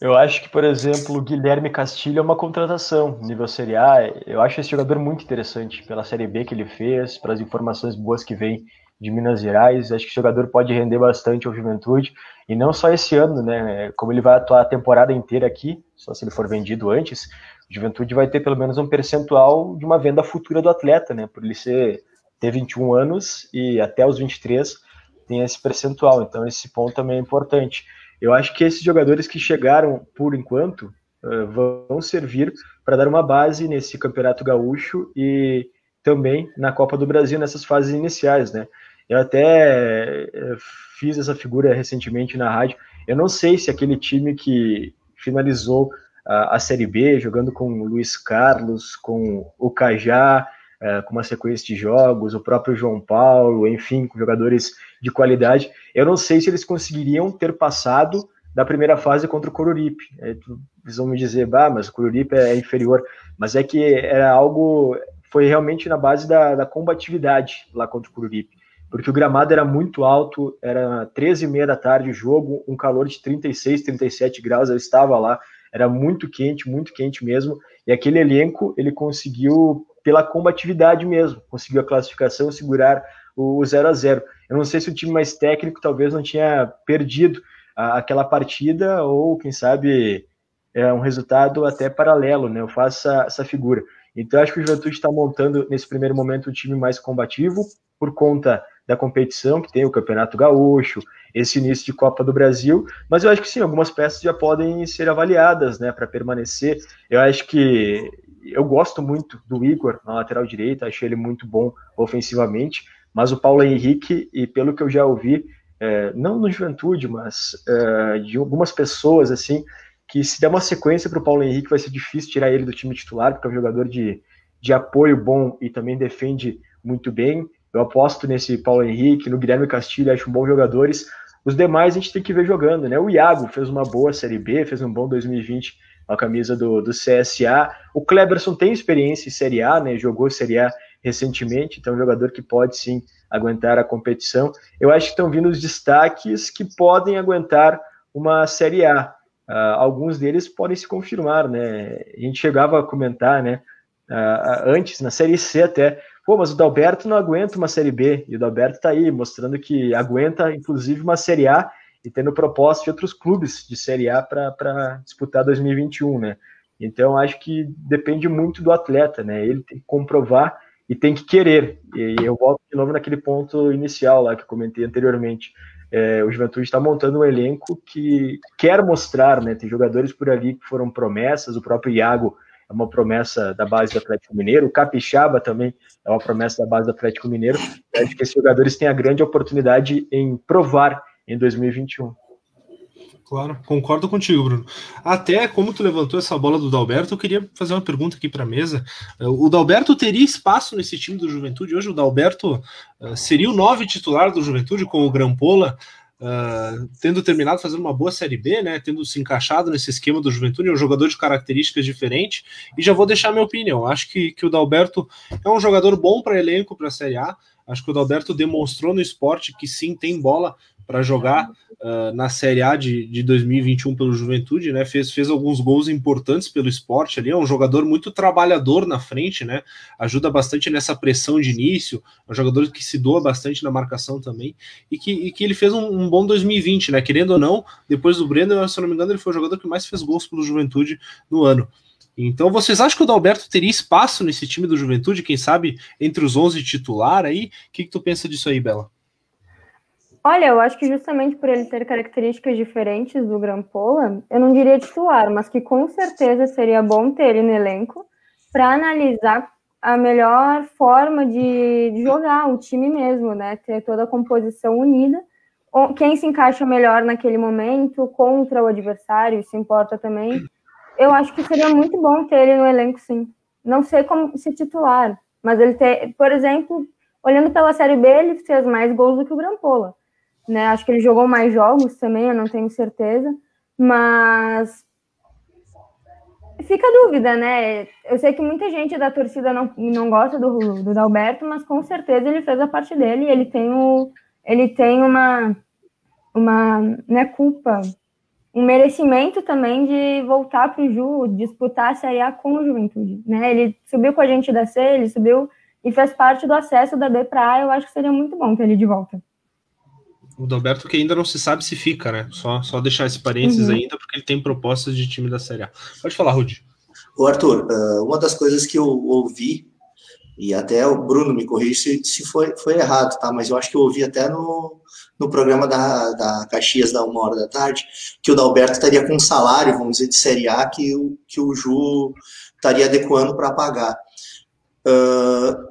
Eu acho que, por exemplo, o Guilherme Castilho é uma contratação nível Série A. Eu acho esse jogador muito interessante pela Série B que ele fez, pelas informações boas que vem de Minas Gerais. Acho que o jogador pode render bastante ao Juventude, e não só esse ano, né? Como ele vai atuar a temporada inteira aqui, só se ele for vendido antes, o Juventude vai ter pelo menos um percentual de uma venda futura do atleta, né? Por ele ser, ter 21 anos e até os 23 tem esse percentual, então esse ponto também é importante. Eu acho que esses jogadores que chegaram por enquanto uh, vão servir para dar uma base nesse campeonato gaúcho e também na Copa do Brasil nessas fases iniciais, né? Eu até eh, fiz essa figura recentemente na rádio. Eu não sei se aquele time que finalizou a, Série B, jogando com o Luiz Carlos, com o Cajá, uh, com uma sequência de jogos, o próprio João Paulo, enfim, com jogadores de qualidade. Eu não sei se eles conseguiriam ter passado da primeira fase contra o Coruripe. Eles vão me dizer, bah, mas o Coruripe é inferior. Mas é que era algo, foi realmente na base da, da combatividade lá contra o Coruripe porque o gramado era muito alto, era 13 e meia da tarde o jogo, um calor de 36, 37 graus, eu estava lá, era muito quente, muito quente mesmo, e aquele elenco, ele conseguiu, pela combatividade mesmo, conseguiu a classificação, segurar o 0 a 0 Eu não sei se o time mais técnico talvez não tinha perdido a, aquela partida, ou quem sabe é um resultado até paralelo, né? Eu faço essa, essa figura. Então, acho que o Juventude está montando, nesse primeiro momento, um time mais combativo, por conta da competição, que tem o Campeonato Gaúcho, esse início de Copa do Brasil, mas eu acho que sim, algumas peças já podem ser avaliadas, né, para permanecer. Eu acho que eu gosto muito do Igor na lateral direita, acho ele muito bom ofensivamente, mas o Paulo Henrique, e pelo que eu já ouvi, é, não no Juventude, mas é, de algumas pessoas, assim, que se der uma sequência para o Paulo Henrique vai ser difícil tirar ele do time titular, porque é um jogador de, de apoio bom e também defende muito bem. Eu aposto nesse Paulo Henrique, no Guilherme Castilho, acho bons jogadores. Os demais a gente tem que ver jogando, né? O Iago fez uma boa Série B, fez um bom 2020 com a camisa do, do CSA. O Kleberson tem experiência em Série A, né? Jogou Série A recentemente, então é um jogador que pode sim aguentar a competição. Eu acho que estão vindo os destaques que podem aguentar uma Série A. Uh, alguns deles podem se confirmar, né? A gente chegava a comentar, né? Uh, antes, na Série C até, Pô, mas o Dalberto não aguenta uma Série B, e o Dalberto tá aí, mostrando que aguenta, inclusive, uma Série A, e tendo proposta de outros clubes de Série A para disputar 2021, né? Então, acho que depende muito do atleta, né? Ele tem que comprovar e tem que querer. E eu volto de novo naquele ponto inicial lá que eu comentei anteriormente. é, o Juventude está montando um elenco que quer mostrar, né? Tem jogadores por ali que foram promessas, o próprio Iago é uma promessa da base do Atlético Mineiro, o Capixaba também é uma promessa da base do Atlético Mineiro. Eu acho que esses jogadores têm a grande oportunidade em provar em 2021. Claro, concordo contigo, Bruno. Até como tu levantou essa bola do Dalberto, eu queria fazer uma pergunta aqui para a mesa. O Dalberto teria espaço nesse time do Juventude? Hoje o Dalberto uh, seria o nove titular do Juventude com o Grampola, uh, tendo terminado fazendo uma boa Série B, né? Tendo se encaixado nesse esquema do Juventude, é um jogador de características diferentes. E já vou deixar minha opinião. Acho que, que o Dalberto é um jogador bom para elenco para a Série A. Acho que o Dalberto demonstrou no esporte que sim tem bola para jogar uh, na Série A de, de 2021 pelo Juventude, né? Fez, fez alguns gols importantes pelo esporte ali. É um jogador muito trabalhador na frente, né? Ajuda bastante nessa pressão de início. É um jogador que se doa bastante na marcação também. E que, e que ele fez um, um bom 2020, né? Querendo ou não, depois do Breno, se eu não me engano, ele foi o jogador que mais fez gols pelo Juventude no ano. Então, vocês acham que o Dalberto teria espaço nesse time do Juventude, quem sabe entre os 11 titular aí? O que, que tu pensa disso aí, Bela? Olha, eu acho que justamente por ele ter características diferentes do Grampola, eu não diria titular, mas que com certeza seria bom ter ele no elenco para analisar a melhor forma de, de, jogar o time mesmo, né? Ter toda a composição unida. Quem se encaixa melhor naquele momento contra o adversário, isso importa também. Eu acho que seria muito bom ter ele no elenco, sim. Não sei como se titular, mas ele ter, por exemplo, olhando pela Série B, ele fez mais gols do que o Grampola né? Acho que ele jogou mais jogos também, eu não tenho certeza, mas fica a dúvida, né? Eu sei que muita gente da torcida não, não gosta do, do Dalberto, mas com certeza ele fez a parte dele e ele tem, o, ele tem uma, uma né, culpa, um merecimento também de voltar para o Ju, disputar a Série A com o Juventude, né? Ele subiu com a gente da C, ele subiu e fez parte do acesso da B para A, eu acho que seria muito bom ter ele de volta o Dalberto que ainda não se sabe se fica, né? Só, só deixar esse parênteses uhum. ainda, porque ele tem propostas de time da Série A. Pode falar, Rudi. O Arthur, uma das coisas que eu ouvi, e até o Bruno me corrige se, se foi, foi errado, tá? Mas eu acho que eu ouvi até no, no programa da, da Caxias, da uma hora da tarde, que o Dalberto estaria com um salário, vamos dizer, de Série A que o, que o Ju estaria adequando para pagar. Uh,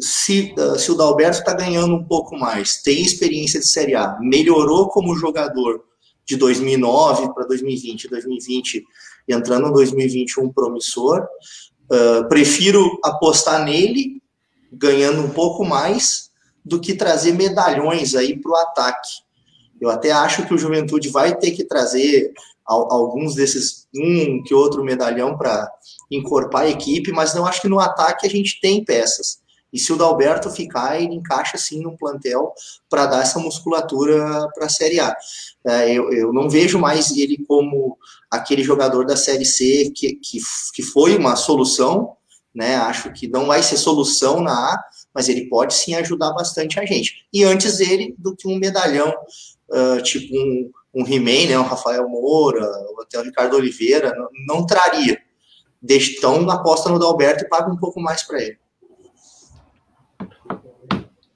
se, uh, se o Dalberto está ganhando um pouco mais, tem experiência de Série A, melhorou como jogador de 2009 para 2020, 2020 entrando em 2021 promissor, uh, prefiro apostar nele, ganhando um pouco mais, do que trazer medalhões aí para o ataque. Eu até acho que o Juventude vai ter que trazer alguns desses, um que outro medalhão para encorpar a equipe, mas não acho que no ataque a gente tem peças. E se o Dalberto ficar, ele encaixa sim no plantel para dar essa musculatura para a Série A. É, eu, eu não vejo mais ele como aquele jogador da Série C que, que, que foi uma solução, né? Acho que não vai ser solução na A, mas ele pode sim ajudar bastante a gente. E antes dele do que um medalhão, uh, tipo um, um He-Man, né? Um Rafael Moura, ou até o Ricardo Oliveira, não, não traria. Então aposta no Dalberto e paga um pouco mais para ele.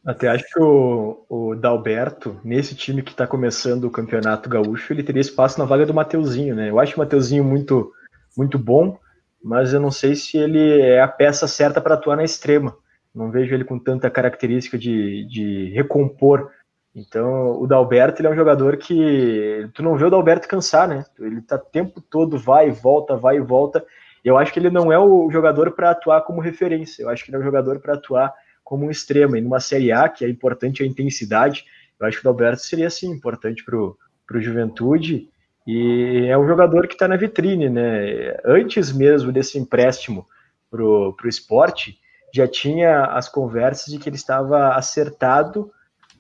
Até acho que o, o Dalberto, nesse time que está começando o Campeonato Gaúcho, ele teria espaço na vaga do Mateuzinho, né? Eu acho o Mateuzinho muito, muito bom, mas eu não sei se ele é a peça certa para atuar na extrema. Não vejo ele com tanta característica de, de recompor. Então, o Dalberto ele é um jogador que tu não vê o Dalberto cansar, né? Ele tá o tempo todo vai e volta, vai e volta. Eu acho que ele não é o jogador para atuar como referência. Eu acho que ele é um jogador para atuar como um extremo. E numa Série A, que é importante a intensidade, eu acho que o Alberto seria, sim, importante para o Juventude. E é um jogador que está na vitrine, né? Antes mesmo desse empréstimo para o esporte, já tinha as conversas de que ele estava acertado,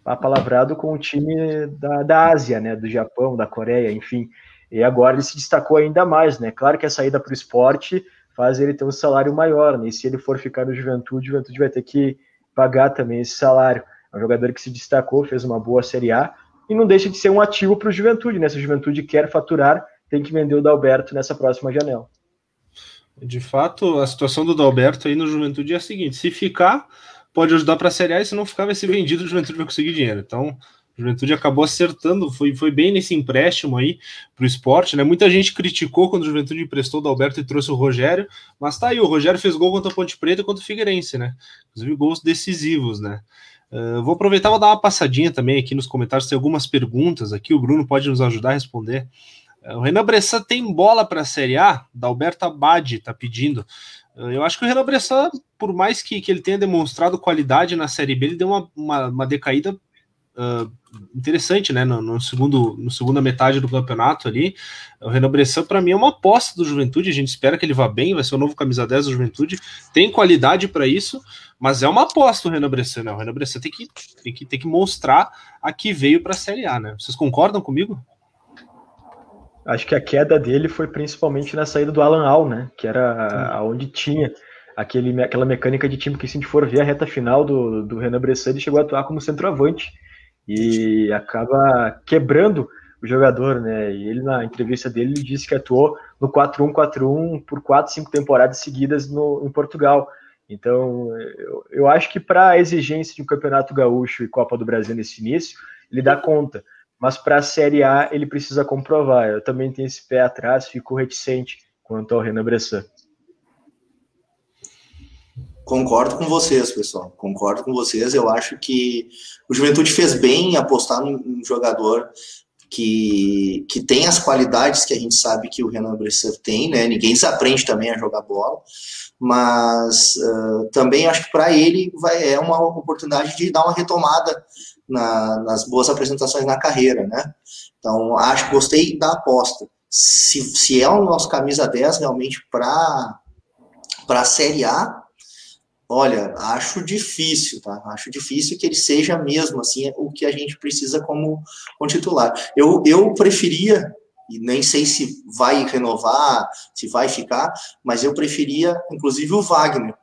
apalavrado com o time da, da Ásia, né? Do Japão, da Coreia, enfim. E agora ele se destacou ainda mais, né? Claro que a saída para o esporte faz ele ter um salário maior, né? E se ele for ficar no Juventude, o Juventude vai ter que pagar também esse salário. É um jogador que se destacou, fez uma boa Série A e não deixa de ser um ativo para o Juventude. Né? Se o Juventude quer faturar, tem que vender o Dalberto nessa próxima janela. De fato, a situação do Dalberto aí no Juventude é a seguinte: se ficar, pode ajudar para a Série A, e se não ficar, vai ser vendido, o Juventude vai conseguir dinheiro. Então, Juventude acabou acertando, foi, foi bem nesse empréstimo aí para o esporte, né? Muita gente criticou quando o Juventude emprestou o Alberto e trouxe o Rogério, mas tá aí, o Rogério fez gol contra o Ponte Preta e contra o Figueirense, né? Inclusive gols decisivos, né? Uh, vou aproveitar e dar uma passadinha também aqui nos comentários, tem algumas perguntas aqui, o Bruno pode nos ajudar a responder. Uh, o Renan Bressan tem bola para a Série A? Da Alberto Abad tá pedindo. Uh, eu acho que o Renan Bressan, por mais que, que ele tenha demonstrado qualidade na Série B, ele deu uma, uma, uma decaída uh, interessante, né? No, no, segundo, no segunda metade do campeonato ali. O Renan Bressan, para mim, é uma aposta do Juventude. A gente espera que ele vá bem, vai ser o novo camisa 10 da Juventude. Tem qualidade para isso, mas é uma aposta o Renan Bressan, né? O Renan Bressan tem que, tem que, tem que mostrar a que veio para a Série A, né? Vocês concordam comigo? Acho que a queda dele foi principalmente na saída do Alan Al, né? Que era onde tinha aquele, aquela mecânica de time que, se a gente for ver a reta final do, do Renan Bressan, ele chegou a atuar como centroavante e acaba quebrando o jogador, né? E ele na entrevista dele ele disse que atuou no 4-1-4-1 por 4, 5 temporadas seguidas no, em Portugal. Então, eu, eu acho que para a exigência de um Campeonato Gaúcho e Copa do Brasil nesse início, ele dá conta. Mas para a Série A, ele precisa comprovar. Eu também tenho esse pé atrás, fico reticente quanto ao Renan Bressan. Concordo com vocês, pessoal. Concordo com vocês. Eu acho que o Juventude fez bem em apostar num, jogador que, que tem as qualidades que a gente sabe que o Renan Bressan tem, né? Ninguém se aprende também a jogar bola, mas uh, também acho que para ele vai, é uma oportunidade de dar uma retomada na, nas boas apresentações na carreira, né? Então, acho que gostei da aposta. Se, se é o nosso camisa 10 realmente para a Série A, Olha, acho difícil, tá? Acho difícil que ele seja mesmo assim o que a gente precisa como, como titular. Eu, eu preferia, e nem sei se vai renovar, se vai ficar, mas eu preferia, inclusive, o Wagner,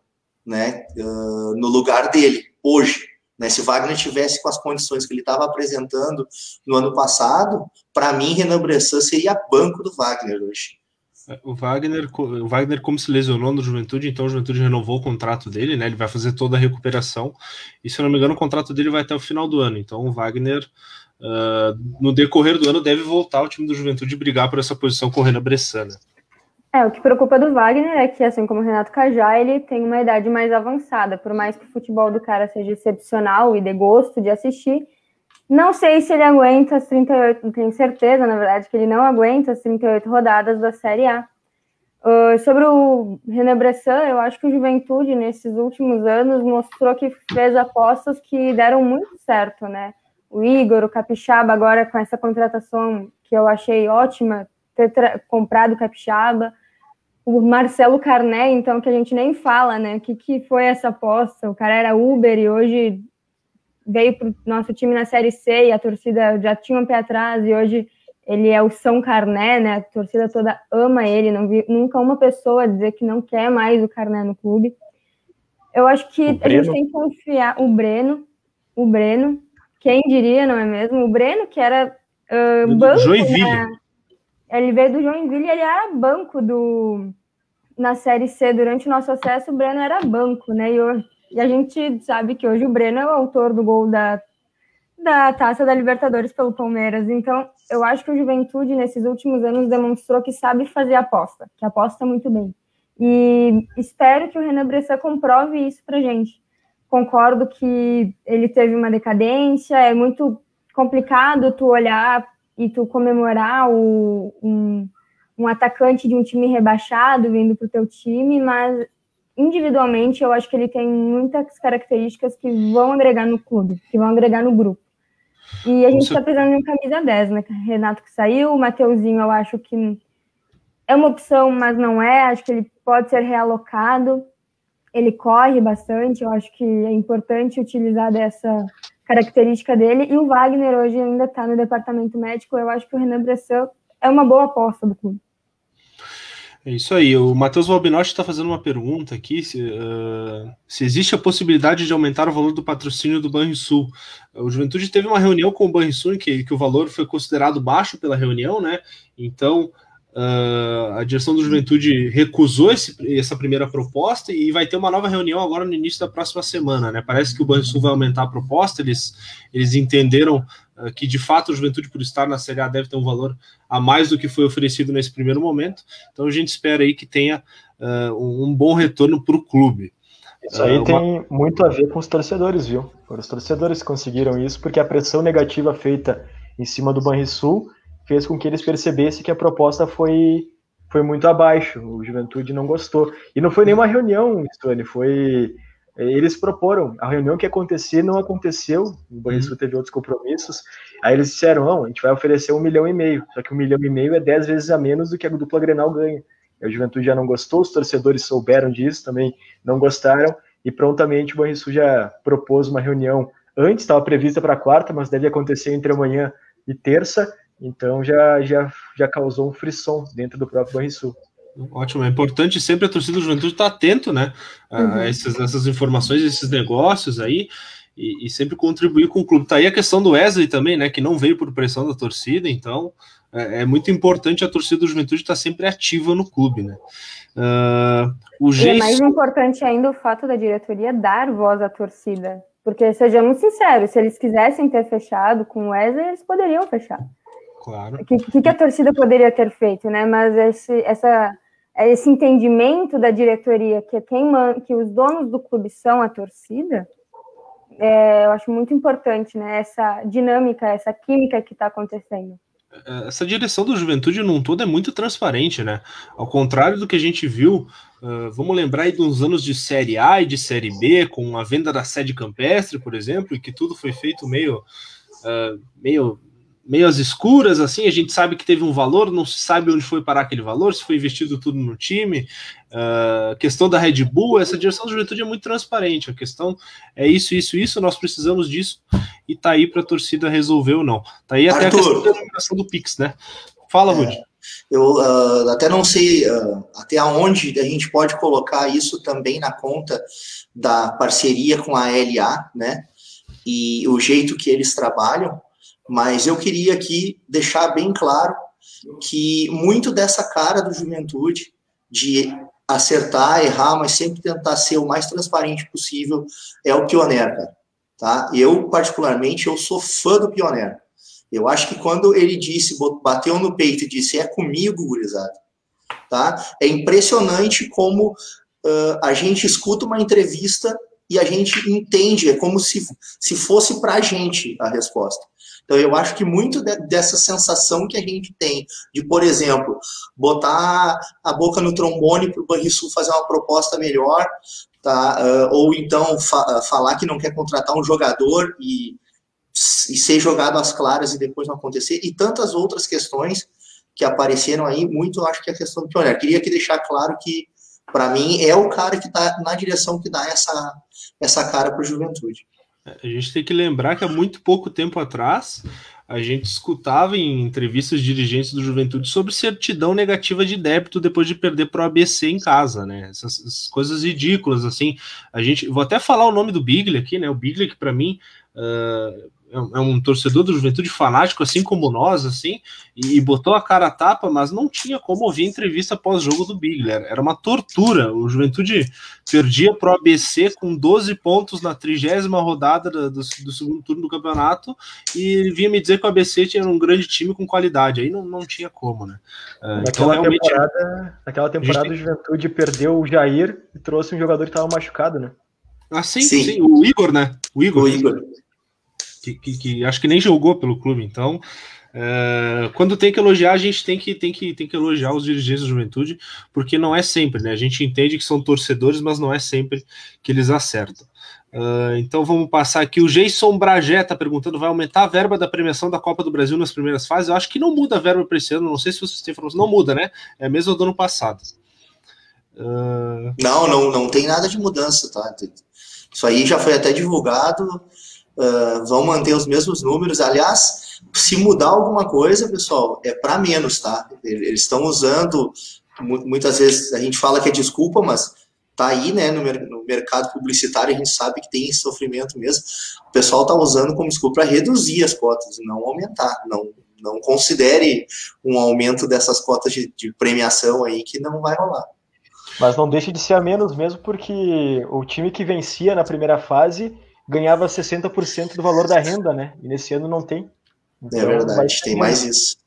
né? Uh, no lugar dele, hoje. Né? Se o Wagner tivesse com as condições que ele estava apresentando no ano passado, para mim, Renan Bressan seria banco do Wagner hoje. O Wagner, o Wagner, como se lesionou no Juventude, então o Juventude renovou o contrato dele, né? Ele vai fazer toda a recuperação. E se eu não me engano, o contrato dele vai até o final do ano. Então o Wagner, uh, no decorrer do ano, deve voltar ao time do Juventude brigar por essa posição com o Renan Bressana. É, o que preocupa do Wagner é que, assim como o Renato Cajá, ele tem uma idade mais avançada. Por mais que o futebol do cara seja excepcional e de gosto de assistir, não sei se ele aguenta as 38, não tenho certeza, na verdade, que ele não aguenta as 38 rodadas da Série A. Uh, sobre o René Bressan, eu acho que o Juventude, nesses últimos anos, mostrou que fez apostas que deram muito certo, né? O Igor, o Capixaba, agora com essa contratação que eu achei ótima, ter comprado o Capixaba. O Marcelo Carné, então, que a gente nem fala, né? O que, que foi essa aposta? O cara era Uber e hoje veio para o nosso time na Série C e a torcida já tinha um pé atrás e hoje ele é o São Carné, né? A torcida toda ama ele, não vi nunca uma pessoa dizer que não quer mais o Carné no clube. Eu acho que a gente tem que confiar o Breno, o Breno, quem diria, não é mesmo? O Breno que era uh, banco, Joinville. Né? Ele veio do Joinville, ele era banco do na Série C durante o nosso acesso, o Breno era banco, né? E eu e a gente sabe que hoje o Breno é o autor do gol da, da taça da Libertadores pelo Palmeiras. Então, eu acho que o Juventude, nesses últimos anos, demonstrou que sabe fazer aposta, que aposta muito bem. E espero que o Renan Bressan comprove isso pra gente. Concordo que ele teve uma decadência, é muito complicado tu olhar e tu comemorar o, um, um atacante de um time rebaixado vindo pro teu time, mas individualmente, eu acho que ele tem muitas características que vão agregar no clube, que vão agregar no grupo. E a gente está precisando de um camisa 10, né? Renato que saiu, o Mateuzinho eu acho que é uma opção, mas não é. Acho que ele pode ser realocado. Ele corre bastante, eu acho que é importante utilizar dessa característica dele. E o Wagner hoje ainda está no departamento médico. Eu acho que o Renan Bressan é uma boa aposta do clube. É isso aí. O Matheus Valbinotti está fazendo uma pergunta aqui: se, uh, se, existe a possibilidade de aumentar o valor do patrocínio do Banrisul. O Juventude teve uma reunião com o Banrisul em que, que o valor foi considerado baixo pela reunião, né? Então Uh, a direção do Juventude recusou esse, essa primeira proposta e vai ter uma nova reunião agora no início da próxima semana. Né? Parece que o Banrisul vai aumentar a proposta, eles, eles entenderam uh, que de fato o Juventude, por estar na Série A, deve ter um valor a mais do que foi oferecido nesse primeiro momento. Então a gente espera aí que tenha uh, um bom retorno para o clube. Isso aí uma... tem muito a ver com os torcedores, viu? Foram os torcedores que conseguiram isso, porque a pressão negativa feita em cima do Banrisul fez com que eles percebessem que a proposta foi, foi muito abaixo. O Juventude não gostou. E não foi nenhuma reunião, Stone, foi. Eles proporam. A reunião que ia acontecer não aconteceu. O Banrisul uhum. teve outros compromissos. Aí eles disseram: não, a gente vai oferecer um milhão e meio. Só que um milhão e meio é dez vezes a menos do que a dupla Grenal ganha. A Juventude já não gostou, os torcedores souberam disso, também não gostaram. E prontamente o Banrisul já propôs uma reunião antes, estava prevista para quarta, mas deve acontecer entre amanhã e terça. Então já, já, já causou um frisson dentro do próprio Banrisul. Ótimo, é importante sempre a torcida do Juventude estar atento, né, a uhum. essas, essas informações, esses negócios aí, e, e, sempre contribuir com o clube. Tá aí a questão do Wesley também, né, que não veio por pressão da torcida, então é, é muito importante a torcida do Juventude estar sempre ativa no clube, né. Uh, o E é mais importante ainda o fato da diretoria dar voz à torcida, porque sejamos sinceros, se eles quisessem ter fechado com o Wesley, eles poderiam fechar. Claro. O que, que, a torcida poderia ter feito, né? Mas esse, essa, esse entendimento da diretoria que quem man, que os donos do clube são a torcida, é, eu acho muito importante, né? Essa dinâmica, essa química que está acontecendo. É, essa direção do Juventude num todo é muito transparente, né? Ao contrário do que a gente viu, uh, vamos lembrar aí de uns anos de Série A e de Série B, com a venda da sede campestre, por exemplo, e que tudo foi feito meio, uh, meio meio às escuras, assim, a gente sabe que teve um valor, não se sabe onde foi parar aquele valor, se foi investido tudo no time. Uh, questão da Red Bull, essa direção da juventude é muito transparente. A questão é isso, isso, isso, nós precisamos disso e tá aí para a torcida resolver ou não. Tá aí até Arthur, a questão da eliminação do Pix, né? Fala, Rudy. É, eu uh, até não sei uh, até onde a gente pode colocar isso também na conta da parceria com a LA, né? E o jeito que eles trabalham, mas eu queria aqui deixar bem claro que muito dessa cara do juventude, de acertar, errar, mas sempre tentar ser o mais transparente possível, é o Pioneiro, cara. Tá? Eu, particularmente, eu sou fã do Pioneiro. Eu acho que quando ele disse, bateu no peito e disse, é comigo, gurizada, tá? É impressionante como uh, a gente escuta uma entrevista e a gente entende, é como se, se fosse para a gente a resposta. Então, eu acho que muito de, dessa sensação que a gente tem de, por exemplo, botar a boca no trombone para o Banrisul fazer uma proposta melhor, tá? Uh, ou então fa falar que não quer contratar um jogador e, e ser jogado às claras e depois não acontecer, e tantas outras questões que apareceram aí, muito acho que é a questão do pioneiro. Queria que deixar claro que, para mim, é o cara que está na direção que dá essa, essa cara para a juventude. A gente tem que lembrar que há muito pouco tempo atrás a gente escutava em entrevistas dirigentes do Juventude sobre certidão negativa de débito depois de perder para o ABC em casa, né? Essas, essas, coisas ridículas, assim. A gente, vou até falar o nome do Biglia aqui, né? O Biglia que para mim uh, é, é um torcedor do Juventude fanático, assim como nós, assim, e, botou a cara a tapa, mas não tinha como ouvir entrevista pós-jogo do Bigler. Era uma tortura. O Juventude perdia para o ABC com 12 pontos na trigésima rodada do, do, do, segundo turno do campeonato e ele vinha me dizer que o ABC tinha um grande time com qualidade. Aí não, não tinha como, né? Uh, naquela, então, realmente, temporada, naquela temporada, tem... o Juventude perdeu o Jair e trouxe um jogador que estava machucado, né? Ah, sim, sim, sim, o Igor, né? O Igor. O Igor que, que, que, acho que nem jogou pelo clube. Então, é, quando tem que elogiar, a gente tem que, tem, que, tem que elogiar os dirigentes da juventude, porque não é sempre, né? A gente entende que são torcedores, mas não é sempre que eles acertam. Uh, então vamos passar aqui. O Jason Bragé está perguntando: vai aumentar a verba da premiação da Copa do Brasil nas primeiras fases? Eu acho que não muda a verba para esse ano, não sei se vocês têm informação. Não muda, né? É mesmo do ano passado. Uh... Não, não, não tem nada de mudança, tá? Isso aí já foi até divulgado uh, vão manter os mesmos números. Aliás, se mudar alguma coisa, pessoal, é para menos, tá? Eles estão usando, muitas vezes a gente fala que é desculpa, mas tá aí, né, no, no, mercado publicitário, a gente sabe que tem esse sofrimento mesmo. O pessoal tá usando como desculpa para reduzir as cotas, não aumentar, não, não considere um aumento dessas cotas de, de premiação aí que não vai rolar. Mas não deixa de ser a menos mesmo, porque o time que vencia na primeira fase ganhava 60% do valor da renda, né? E nesse ano não tem. É então, é verdade, tem mais isso.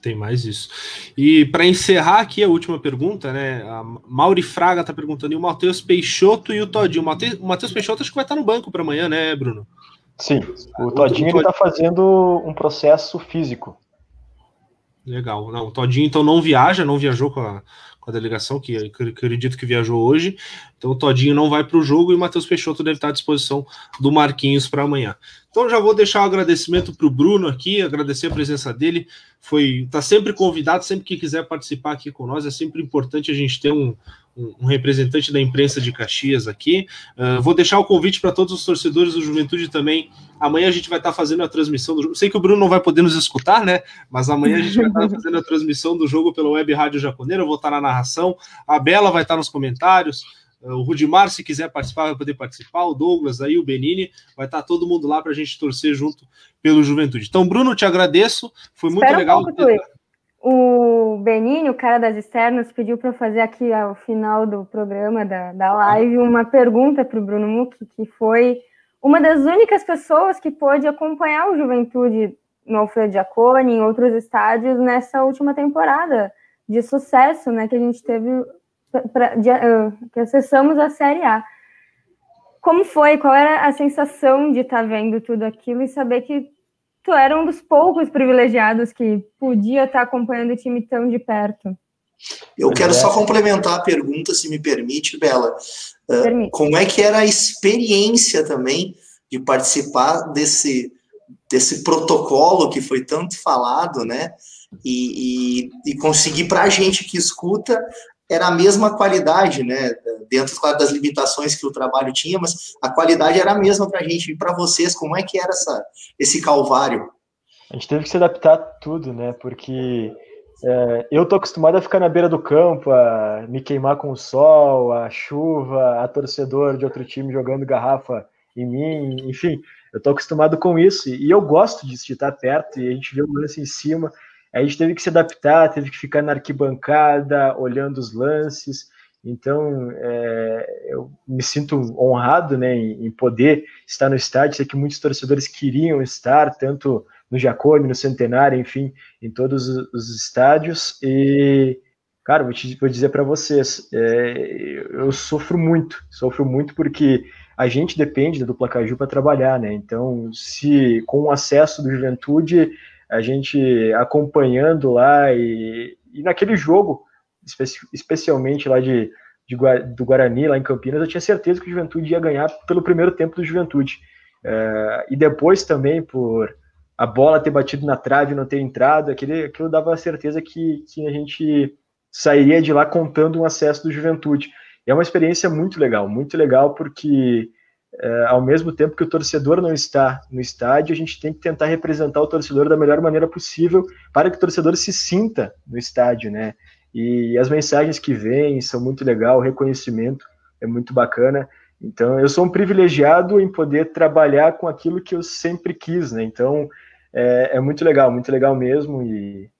Tem mais isso. E para encerrar aqui a última pergunta, né? A Mauri Fraga está perguntando: e o Matheus Peixoto e o Todinho? O Matheus Peixoto acho que vai estar no banco para amanhã, né, Bruno? Sim, o Todinho está fazendo um processo físico. Legal. Não, o Todinho então não viaja, não viajou com a, com a delegação, que acredito que viajou hoje. Então o Todinho não vai para o jogo e o Matheus Peixoto deve estar à disposição do Marquinhos para amanhã. Então já vou deixar o um agradecimento para o Bruno aqui, agradecer a presença dele. Foi, está sempre convidado, sempre que quiser participar aqui com nós. É sempre importante a gente ter um, um representante da imprensa de Caxias aqui. Uh, vou deixar o convite para todos os torcedores do Juventude também. Amanhã a gente vai estar tá fazendo a transmissão do jogo. Sei que o Bruno não vai poder nos escutar, né? Mas amanhã a gente vai estar tá fazendo a transmissão do jogo pela Web Rádio Jaconeira. Eu vou estar tá na narração. A Bela vai estar nos comentários. Uh, o Rudimar, se quiser participar, vai poder participar. O Douglas aí, o Benini, vai estar todo mundo lá para a gente torcer junto pelo Juventude. Então, Bruno, te agradeço. Foi muito Espera legal. Um pouco, o Benini, o cara das externas, pediu para fazer aqui ao final do programa, da, da live, uma pergunta para o Bruno Muck, que foi uma das únicas pessoas que pôde acompanhar o Juventude no Alfredo Giacone, em outros estádios, nessa última temporada de sucesso né, que a gente teve, pra, de, uh, que acessamos a Série A. Como foi? Qual era a sensação de estar tá vendo tudo aquilo e saber que tu era um dos poucos privilegiados que podia estar acompanhando o time tão de perto. Eu quero só complementar a pergunta, se me permite, Bela. Uh, como é que era a experiência também de participar desse, desse protocolo que foi tanto falado, né? E, e, e conseguir para a gente que escuta era a mesma qualidade, né? Dentro, claro, das limitações que o trabalho tinha, mas a qualidade era a mesma para a gente. E para vocês, como é que era essa, esse calvário? A gente teve que se adaptar a tudo, né? Porque é, eu tô acostumado a ficar na beira do campo, a me queimar com o sol, a chuva, a torcedor de outro time jogando garrafa em mim, enfim, eu tô acostumado com isso e eu gosto disso, de estar perto e a gente vê o lance em cima a gente teve que se adaptar, teve que ficar na arquibancada, olhando os lances. Então, é, eu me sinto honrado né, em, poder estar no estádio. Sei que muitos torcedores queriam estar, tanto no Jacone, no Centenário, enfim, em todos os estádios. E, cara, vou, te, vou dizer para vocês, é, eu sofro muito, sofro muito porque a gente depende da dupla Caju para trabalhar, né? Então, se com o acesso do Juventude a gente acompanhando lá e, e naquele jogo, espe especialmente lá de, de, do Guarani, lá em Campinas, eu tinha certeza que o Juventude ia ganhar pelo primeiro tempo do Juventude. É, e depois também por a bola ter batido na trave e não ter entrado, aquele, aquilo dava certeza que, que a gente sairia de lá contando um acesso do Juventude. E é uma experiência muito legal, muito legal porque é, ao mesmo tempo que o torcedor não está no estádio, a gente tem que tentar representar o torcedor da melhor maneira possível para que o torcedor se sinta no estádio, né? E as mensagens que vêm são muito legal, o reconhecimento é muito bacana. Então, eu sou um privilegiado em poder trabalhar com aquilo que eu sempre quis, né? Então, é, é muito legal, muito legal mesmo. E,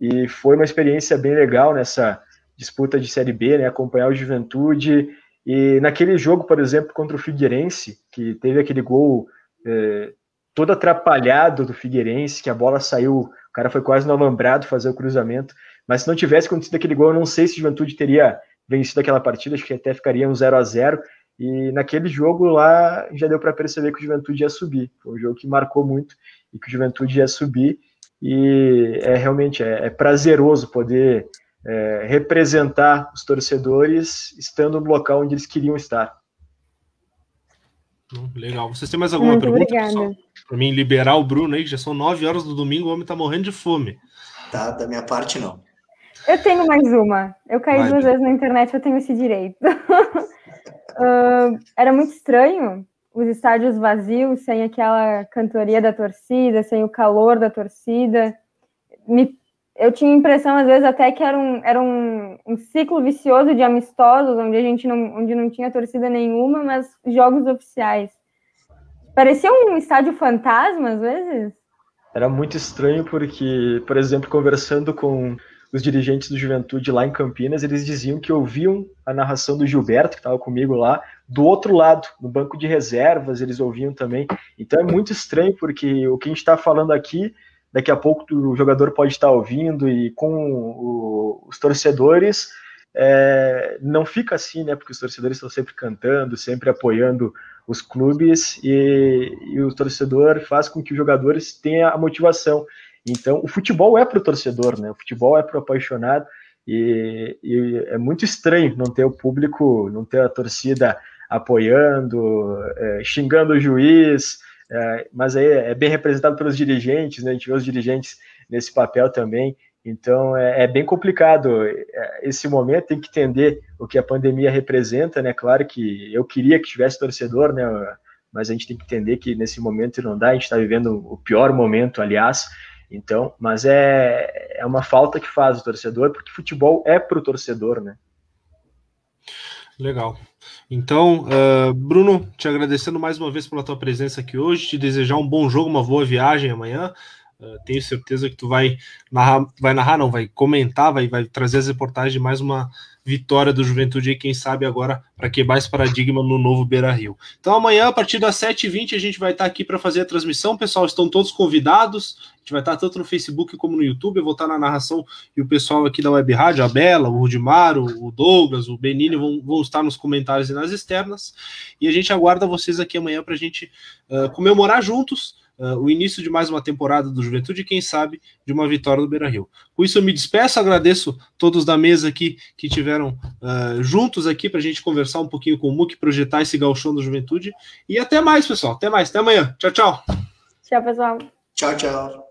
e foi uma experiência bem legal nessa disputa de Série B, né? Acompanhar o Juventude e naquele jogo, por exemplo, contra o Figueirense, que teve aquele gol é, todo atrapalhado do Figueirense, que a bola saiu, o cara foi quase no alambrado fazer o cruzamento. Mas se não tivesse acontecido aquele gol, eu não sei se o Juventude teria vencido aquela partida, acho que até ficaria um 0 a 0 E naquele jogo lá já deu para perceber que o Juventude ia subir. Foi um jogo que marcou muito e que o Juventude ia subir. E é realmente é, é prazeroso poder é, representar os torcedores estando no local onde eles queriam estar. Hum, legal. Vocês têm mais alguma Muito pergunta, Para mim liberar o Bruno aí, que já são nove horas do domingo, o homem está morrendo de fome. Tá, da minha parte não. Eu tenho mais uma. Eu caí Vai, duas vezes na internet, eu tenho esse direito. uh, era muito estranho os estádios vazios, sem aquela cantoria da torcida, sem o calor da torcida. Me eu tinha a impressão, às vezes, até que era um, era um, um ciclo vicioso de amistosos, onde a gente não, onde não tinha torcida nenhuma, mas jogos oficiais. Parecia um estádio fantasma, às vezes. era muito estranho porque, por exemplo, conversando com os dirigentes do Juventude lá em Campinas, eles diziam que ouviam a narração do Gilberto, que estava comigo lá, do outro lado, no banco de reservas, eles ouviam também. Então é muito estranho, porque o que a gente está falando aqui, daqui a pouco o jogador pode estar ouvindo, e com o, os torcedores é, não fica assim, né? Porque os torcedores estão sempre cantando, sempre apoiando os clubes, e, e o torcedor faz com que os jogadores tenham a motivação. Então, o futebol é para o torcedor, né? O futebol é para o apaixonado e, e, é muito estranho não ter o público, não ter a torcida apoiando, é, xingando o juiz, é, mas aí é bem representado pelos dirigentes, né? A gente vê os dirigentes nesse papel também. Então é, é, bem complicado é, esse momento. Tem que entender o que a pandemia representa, né? Claro que eu queria que tivesse torcedor, né? Mas a gente tem que entender que nesse momento não dá. A gente está vivendo o pior momento, aliás. Então, mas é, é uma falta que faz o torcedor, porque futebol é para o torcedor, né? Legal. Então, uh, Bruno, te agradecendo mais uma vez pela tua presença aqui hoje, te desejar um bom jogo, uma boa viagem amanhã. Uh, tenho certeza que tu vai narrar, vai narrar, não, vai comentar, vai, vai trazer as reportagens de mais uma vitória do Juventude e quem sabe agora para quebrar esse paradigma no novo Beira Rio. Então amanhã, a partir das 7h20, a gente vai estar aqui para fazer a transmissão. Pessoal, estão todos convidados. A gente vai estar tanto no Facebook como no YouTube. Eu vou estar na narração e o pessoal aqui da Web Rádio, a Bela, o Rudimar, o Douglas, o Benini vão, vão estar nos comentários e nas externas. E a gente aguarda vocês aqui amanhã para a gente uh, comemorar juntos uh, o início de mais uma temporada do Juventude e, quem sabe, de uma vitória do Beira Rio. Com isso, eu me despeço, agradeço todos da mesa aqui que tiveram uh, juntos aqui para a gente conversar um pouquinho com o Muque, projetar esse galchão da Juventude. E até mais, pessoal. Até mais. Até amanhã. Tchau, tchau. Tchau, pessoal. Tchau, tchau.